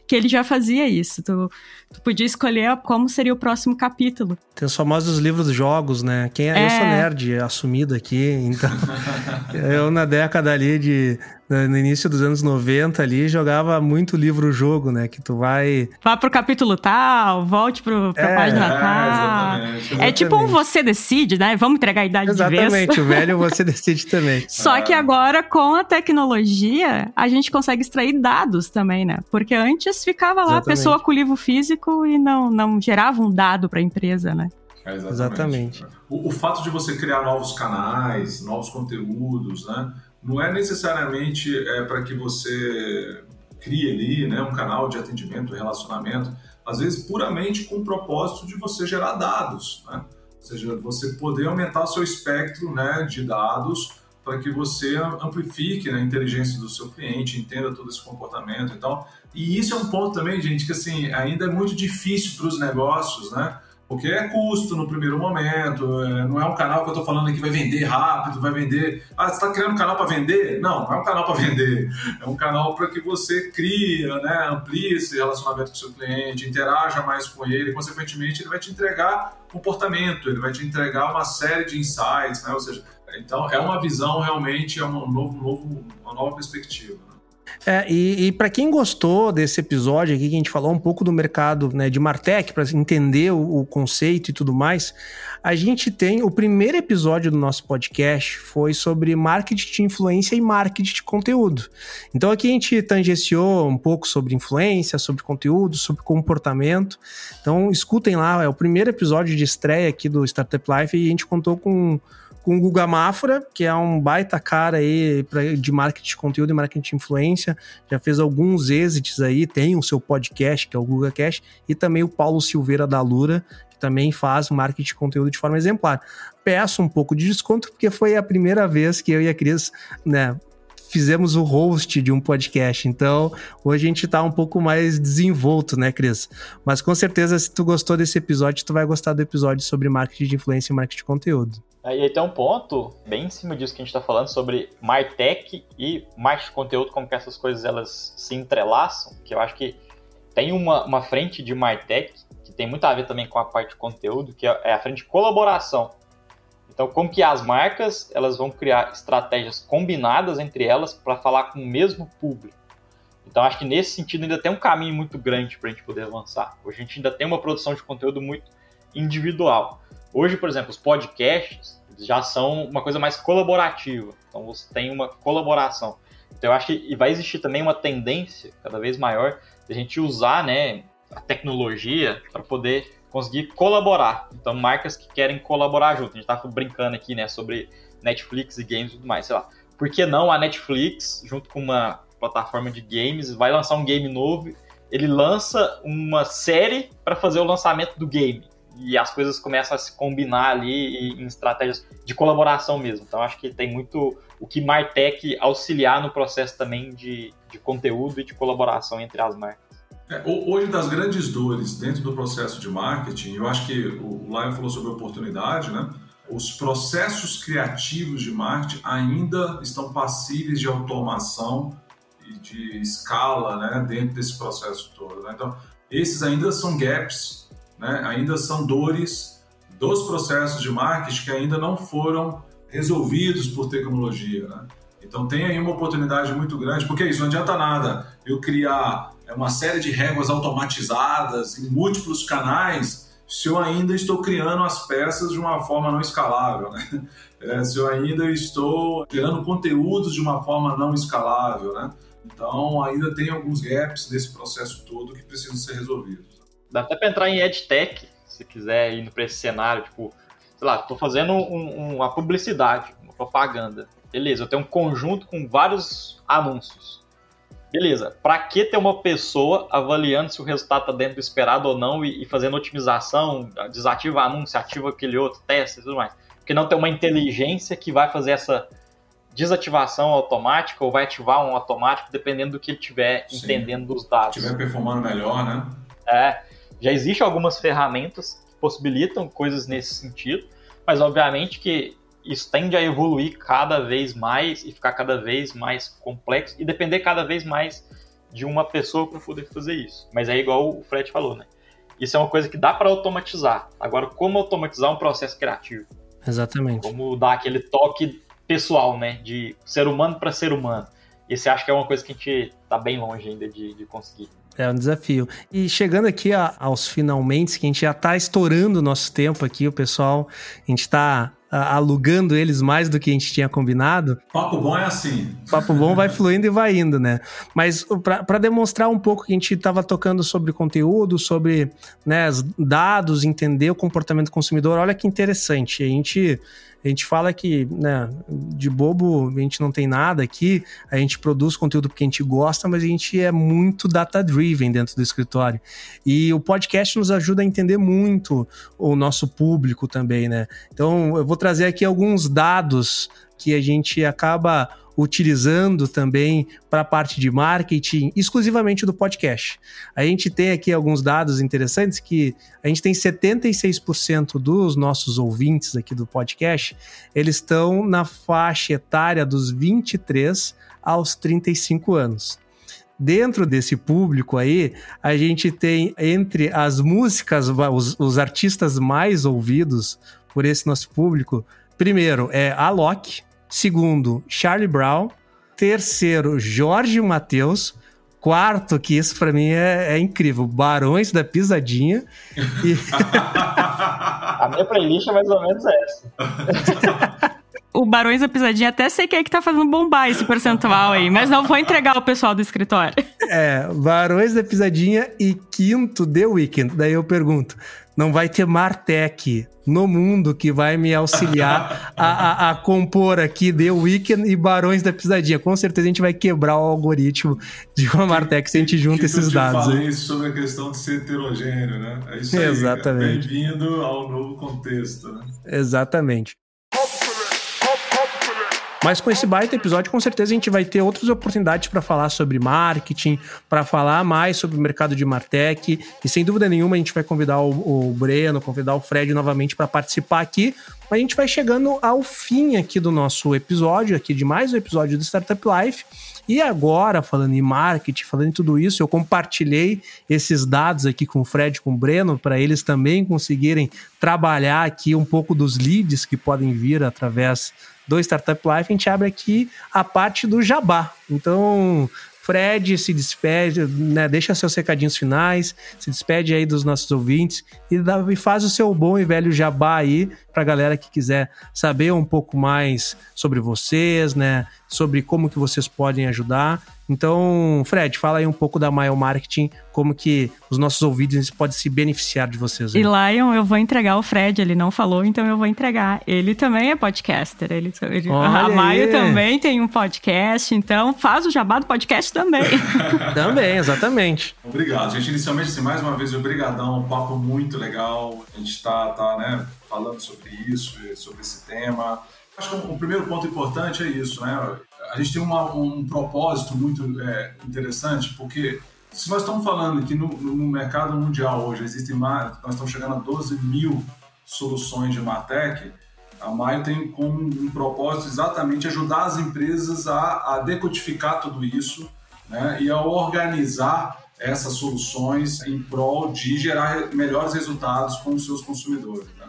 S3: que ele já fazia isso. Tu, tu podia escolher como seria o próximo capítulo.
S2: Tem os famosos livros jogos, né? Quem é, é... Eu sou nerd assumido aqui, então... [laughs] eu na década ali de no início dos anos 90 ali, jogava muito livro-jogo, né? Que tu vai.
S3: Vá pro capítulo tal, volte pro, pra é, página é, tal. Exatamente, É tipo um você decide, né? Vamos entregar a idade
S2: exatamente,
S3: de vez.
S2: Exatamente, o [laughs] velho você decide também.
S3: Só que agora, com a tecnologia, a gente consegue extrair dados também, né? Porque antes ficava lá exatamente. a pessoa com o livro físico e não, não gerava um dado para a empresa, né?
S2: É exatamente. exatamente.
S4: O, o fato de você criar novos canais, novos conteúdos, né? Não é necessariamente é, para que você crie ali né, um canal de atendimento, relacionamento, às vezes puramente com o propósito de você gerar dados, né? ou seja, você poder aumentar o seu espectro né, de dados para que você amplifique né, a inteligência do seu cliente, entenda todo esse comportamento e tal. E isso é um ponto também, gente, que assim, ainda é muito difícil para os negócios, né? Porque é custo no primeiro momento, é, não é um canal que eu estou falando que vai vender rápido, vai vender. Ah, você está criando um canal para vender? Não, não é um canal para vender. É um canal para que você crie, né, amplie esse relacionamento com o seu cliente, interaja mais com ele, consequentemente, ele vai te entregar comportamento, ele vai te entregar uma série de insights, né? Ou seja, então é uma visão realmente, é um novo, novo, uma nova perspectiva.
S2: É, e, e para quem gostou desse episódio aqui, que a gente falou um pouco do mercado né, de Martech, para entender o, o, conceito e tudo mais, a gente tem o primeiro episódio do nosso podcast foi sobre marketing de influência e marketing de conteúdo. Então aqui a gente tangenciou um pouco sobre influência, sobre conteúdo, sobre comportamento. Então escutem lá, é o primeiro episódio de estreia aqui do Startup Life e a gente contou com com o Guga Mafra, que é um baita cara aí pra, de marketing de conteúdo e marketing de influência, já fez alguns exits aí, tem o seu podcast, que é o Guga Cash, e também o Paulo Silveira da Lura, que também faz marketing de conteúdo de forma exemplar. Peço um pouco de desconto, porque foi a primeira vez que eu e a Cris, né, fizemos o host de um podcast. Então, hoje a gente está um pouco mais desenvolto, né, Cris? Mas com certeza, se tu gostou desse episódio, tu vai gostar do episódio sobre marketing de influência e marketing de conteúdo.
S5: E aí tem um ponto bem em cima disso que a gente está falando sobre MarTech e de conteúdo, como que essas coisas elas se entrelaçam, que eu acho que tem uma, uma frente de MarTech que tem muito a ver também com a parte de conteúdo, que é a frente de colaboração. Então, como que as marcas elas vão criar estratégias combinadas entre elas para falar com o mesmo público. Então, acho que nesse sentido ainda tem um caminho muito grande para a gente poder avançar. Hoje a gente ainda tem uma produção de conteúdo muito individual. Hoje, por exemplo, os podcasts já são uma coisa mais colaborativa. Então, você tem uma colaboração. Então, eu acho que vai existir também uma tendência cada vez maior de a gente usar né, a tecnologia para poder conseguir colaborar. Então, marcas que querem colaborar junto. A gente estava brincando aqui, né, sobre Netflix e games e tudo mais, sei lá. Por que não a Netflix, junto com uma plataforma de games, vai lançar um game novo, ele lança uma série para fazer o lançamento do game. E as coisas começam a se combinar ali em estratégias de colaboração mesmo. Então, acho que tem muito o que Martech auxiliar no processo também de, de conteúdo e de colaboração entre as marcas.
S4: É, hoje, das grandes dores dentro do processo de marketing, eu acho que o Lion falou sobre oportunidade, né? Os processos criativos de marketing ainda estão passíveis de automação e de escala, né? Dentro desse processo todo. Né? Então, esses ainda são gaps, né? Ainda são dores dos processos de marketing que ainda não foram resolvidos por tecnologia, né? Então tem aí uma oportunidade muito grande, porque isso não adianta nada eu criar é uma série de réguas automatizadas em múltiplos canais se eu ainda estou criando as peças de uma forma não escalável, né? É, se eu ainda estou gerando conteúdos de uma forma não escalável, né? Então ainda tem alguns gaps nesse processo todo que precisam ser resolvidos.
S5: Dá até para entrar em EdTech, se quiser ir para esse cenário, tipo, sei lá, estou fazendo um, uma publicidade, uma propaganda. Beleza, eu tenho um conjunto com vários anúncios. Beleza, para que ter uma pessoa avaliando se o resultado está dentro do esperado ou não e, e, fazendo otimização, desativa anúncio, ativa aquele outro, teste e tudo mais? Porque não tem uma inteligência que vai fazer essa desativação automática ou vai ativar um automático, dependendo do que ele estiver entendendo dos dados.
S4: Estiver performando melhor, né?
S5: É, já existem algumas ferramentas que possibilitam coisas nesse sentido, mas obviamente que isso tende a evoluir cada vez mais e ficar cada vez mais complexo e depender cada vez mais de uma pessoa para poder fazer isso. Mas é igual o Fred falou, né? Isso é uma coisa que dá para automatizar. Agora, como automatizar um processo criativo?
S2: Exatamente.
S5: Como dar aquele toque pessoal, né? De ser humano para ser humano. Isso acho que é uma coisa que a gente está bem longe ainda de, de conseguir.
S2: É um desafio. E chegando aqui a, aos finalmente, que a gente já está estourando o nosso tempo aqui, o pessoal, a gente está alugando eles mais do que a gente tinha combinado.
S4: Papo bom é assim.
S2: Papo bom vai fluindo e vai indo, né? Mas para demonstrar um pouco que a gente estava tocando sobre conteúdo, sobre né, dados, entender o comportamento do consumidor, olha que interessante. A gente a gente fala que, né, de bobo a gente não tem nada aqui, a gente produz conteúdo porque a gente gosta, mas a gente é muito data-driven dentro do escritório. E o podcast nos ajuda a entender muito o nosso público também, né? Então, eu vou trazer aqui alguns dados que a gente acaba utilizando também para a parte de marketing exclusivamente do podcast. A gente tem aqui alguns dados interessantes que a gente tem 76% dos nossos ouvintes aqui do podcast, eles estão na faixa etária dos 23 aos 35 anos. Dentro desse público aí, a gente tem entre as músicas, os, os artistas mais ouvidos por esse nosso público, primeiro é a Loki, Segundo, Charlie Brown. Terceiro, Jorge Matheus. Quarto, que isso para mim é, é, incrível, Barões da Pisadinha.
S5: E... [laughs] A minha playlist é mais ou menos essa.
S3: o Barões da Pisadinha, até sei quem é que tá fazendo bombar esse percentual aí, mas não vou entregar o pessoal do escritório.
S2: É, Barões da Pisadinha e quinto, The Weeknd. Daí eu pergunto, não vai ter Martech no mundo que vai me auxiliar [laughs] a, a, a, compor aqui The Weeknd e Barões da Pisadinha. Com certeza a gente vai quebrar o algoritmo de uma Martech se a gente junta que esses dados.
S4: Eu falei sobre a questão de ser heterogêneo, né? É isso aí.
S2: Exatamente.
S4: Bem-vindo ao novo contexto, né?
S2: Exatamente. Mas com esse baita episódio, com certeza a gente vai ter outras oportunidades para falar sobre marketing, para falar mais sobre o mercado de Martech. E sem dúvida nenhuma a gente vai convidar o, o Breno, convidar o Fred novamente para participar aqui. Mas a gente vai chegando ao fim aqui do nosso episódio, aqui de mais um episódio do Startup Life. E agora, falando em marketing, falando em tudo isso, eu compartilhei esses dados aqui com o Fred, com o Breno, para eles também conseguirem trabalhar aqui um pouco dos leads que podem vir através do Startup Life, a gente abre aqui a parte do jabá. Então, Fred se despede, né, deixa seus recadinhos finais, se despede aí dos nossos ouvintes e, e faz o seu bom e velho jabá aí para a galera que quiser saber um pouco mais sobre vocês, né, sobre como que vocês podem ajudar. Então, Fred, fala aí um pouco da Mile Marketing, como que os nossos ouvintes podem se beneficiar de vocês. Aí.
S3: E Lion, eu vou entregar o Fred, ele não falou, então eu vou entregar. Ele também é podcaster, ele, ele a Maio também tem um podcast, então faz o jabá do podcast também. [laughs]
S2: também, exatamente.
S4: Obrigado, gente. Inicialmente, assim, mais uma vez, obrigadão, um papo muito legal. A gente está tá, né, falando sobre isso, sobre esse tema. Acho que o primeiro ponto importante é isso, né? a gente tem uma, um propósito muito é, interessante, porque se nós estamos falando que no, no, mercado mundial hoje existem mais, nós estamos chegando a 12 mil soluções de Martech, a Maio tem como um propósito exatamente ajudar as empresas a, a decodificar tudo isso né, e a organizar essas soluções em prol de gerar melhores resultados com os seus consumidores. Né?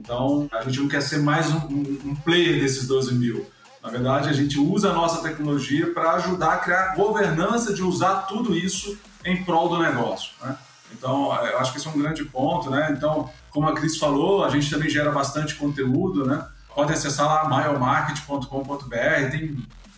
S4: Então, a gente não quer ser mais um, um player desses 12 mil na verdade, a gente usa a nossa tecnologia para ajudar a criar governança de usar tudo isso em prol do negócio. Né? Então, eu acho que esse é um grande ponto. Né? Então, como a Cris falou, a gente também gera bastante conteúdo. Né? Pode acessar lá maiormarket.com.br, tem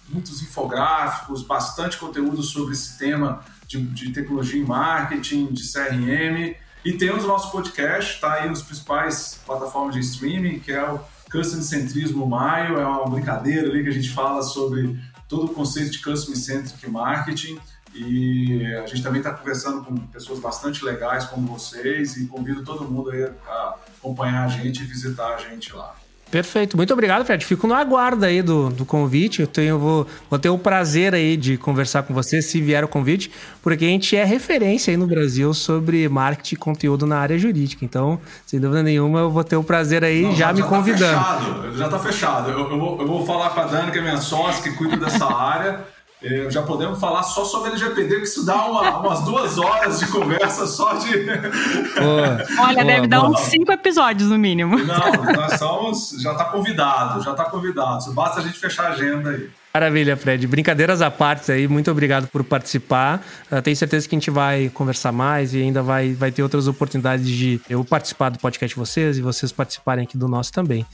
S4: muitos infográficos, bastante conteúdo sobre esse tema de, de tecnologia em marketing, de CRM. E temos o nosso podcast, está aí nas principais plataformas de streaming, que é o Custom Centrismo Maio é uma brincadeira ali que a gente fala sobre todo o conceito de Custom Centric Marketing e a gente também está conversando com pessoas bastante legais como vocês e convido todo mundo aí a acompanhar a gente e visitar a gente lá.
S2: Perfeito, muito obrigado, Fred. Fico no aguardo aí do, do convite. Eu tenho, vou, vou ter o prazer aí de conversar com você se vier o convite, porque a gente é referência aí no Brasil sobre marketing e conteúdo na área jurídica. Então, sem dúvida nenhuma, eu vou ter o prazer aí Não, já, já, me já tá convidando.
S4: Tá fechado, já está fechado. Eu, eu, vou, eu vou falar com a Dani, que é minha sócia, que cuida dessa área. É, já podemos falar só sobre LGPD, que isso dá uma, umas duas horas de conversa só de.
S3: Pô, Olha, deve dar uns cinco episódios no mínimo.
S4: Não, nós somos. Já está convidado, já está convidado. Basta a gente fechar a agenda aí.
S2: Maravilha, Fred. Brincadeiras à parte aí, muito obrigado por participar. Uh, tenho certeza que a gente vai conversar mais e ainda vai, vai ter outras oportunidades de eu participar do podcast de vocês e vocês participarem aqui do nosso também.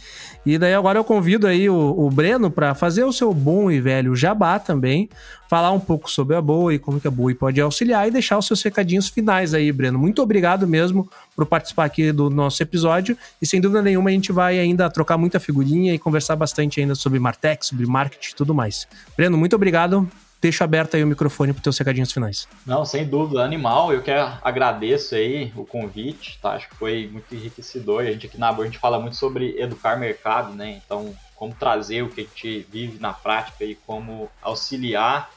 S2: E daí agora eu convido aí o, o Breno para fazer o seu bom e velho jabá também, falar um pouco sobre a Boa e como que a Boa pode auxiliar e deixar os seus recadinhos finais aí, Breno. Muito obrigado mesmo por participar aqui do nosso episódio e sem dúvida nenhuma a gente vai ainda trocar muita figurinha e conversar bastante ainda sobre Martech, sobre marketing e tudo mais. Breno, muito obrigado. Deixo aberto aí o microfone para os teus recadinhos finais.
S5: Não, sem dúvida, animal. Eu quero agradeço aí o convite, tá? Acho que foi muito enriquecedor. A gente aqui na Boa a gente fala muito sobre educar mercado, né? Então, como trazer o que a gente vive na prática e como auxiliar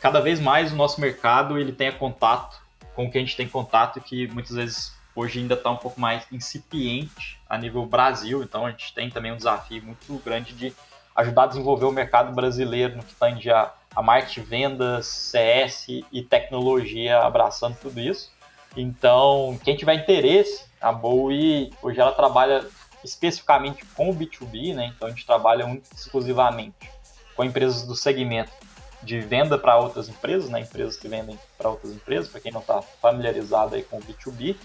S5: cada vez mais o nosso mercado ele tenha contato com o que a gente tem contato que muitas vezes hoje ainda está um pouco mais incipiente a nível Brasil. Então a gente tem também um desafio muito grande de ajudar a desenvolver o mercado brasileiro no que tange a, a marketing, vendas, CS e tecnologia, abraçando tudo isso. Então, quem tiver interesse, a Bowie hoje ela trabalha especificamente com o B2B, né? Então a gente trabalha exclusivamente com empresas do segmento de venda para outras empresas, né? Empresas que vendem para outras empresas, para quem não está familiarizado aí com o B2B.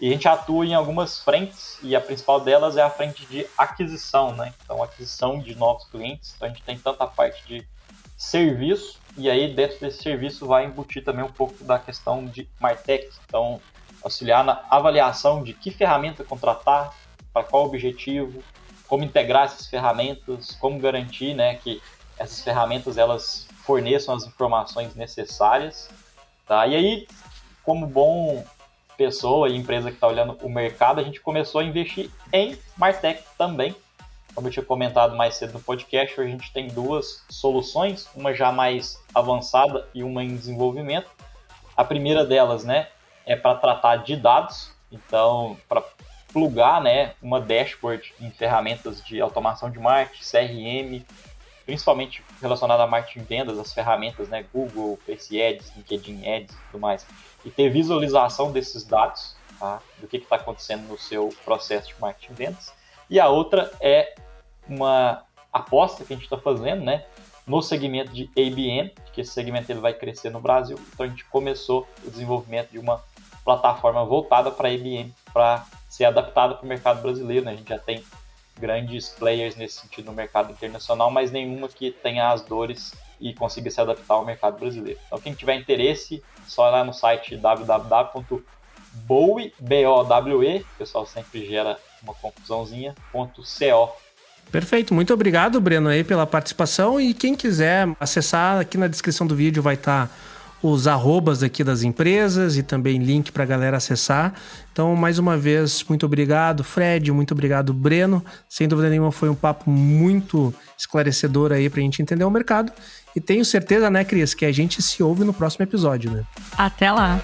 S5: E a gente atua em algumas frentes e a principal delas é a frente de aquisição, né? Então, aquisição de novos clientes. Então, a gente tem tanta parte de serviço e aí dentro desse serviço vai embutir também um pouco da questão de Martech. Então, auxiliar na avaliação de que ferramenta contratar, para qual objetivo, como integrar essas ferramentas, como garantir, né, que essas ferramentas elas forneçam as informações necessárias. Tá? E aí, como bom pessoa e empresa que está olhando o mercado, a gente começou a investir em Martech também. Como eu tinha comentado mais cedo no podcast, a gente tem duas soluções, uma já mais avançada e uma em desenvolvimento. A primeira delas, né, é para tratar de dados, então para plugar, né, uma dashboard em ferramentas de automação de marketing, CRM, principalmente relacionado a marketing vendas, as ferramentas, né, Google, Face Ads, LinkedIn Ads e tudo mais, e ter visualização desses dados, tá, do que está acontecendo no seu processo de marketing vendas. E a outra é uma aposta que a gente está fazendo, né, no segmento de ABM, que esse segmento ele vai crescer no Brasil. Então a gente começou o desenvolvimento de uma plataforma voltada para ABM, para ser adaptada para o mercado brasileiro. Né? A gente já tem grandes players nesse sentido no mercado internacional, mas nenhuma que tenha as dores e consiga se adaptar ao mercado brasileiro. Então, quem tiver interesse, só lá no site www.bowe, B-O-W-E, pessoal sempre gera uma confusãozinha, .co.
S2: Perfeito, muito obrigado, Breno, aí pela participação. E quem quiser acessar, aqui na descrição do vídeo vai estar. Tá os arrobas aqui das empresas e também link para a galera acessar. Então, mais uma vez, muito obrigado, Fred, muito obrigado, Breno. Sem dúvida nenhuma, foi um papo muito esclarecedor aí para a gente entender o mercado. E tenho certeza, né, Cris, que a gente se ouve no próximo episódio, né?
S3: Até lá!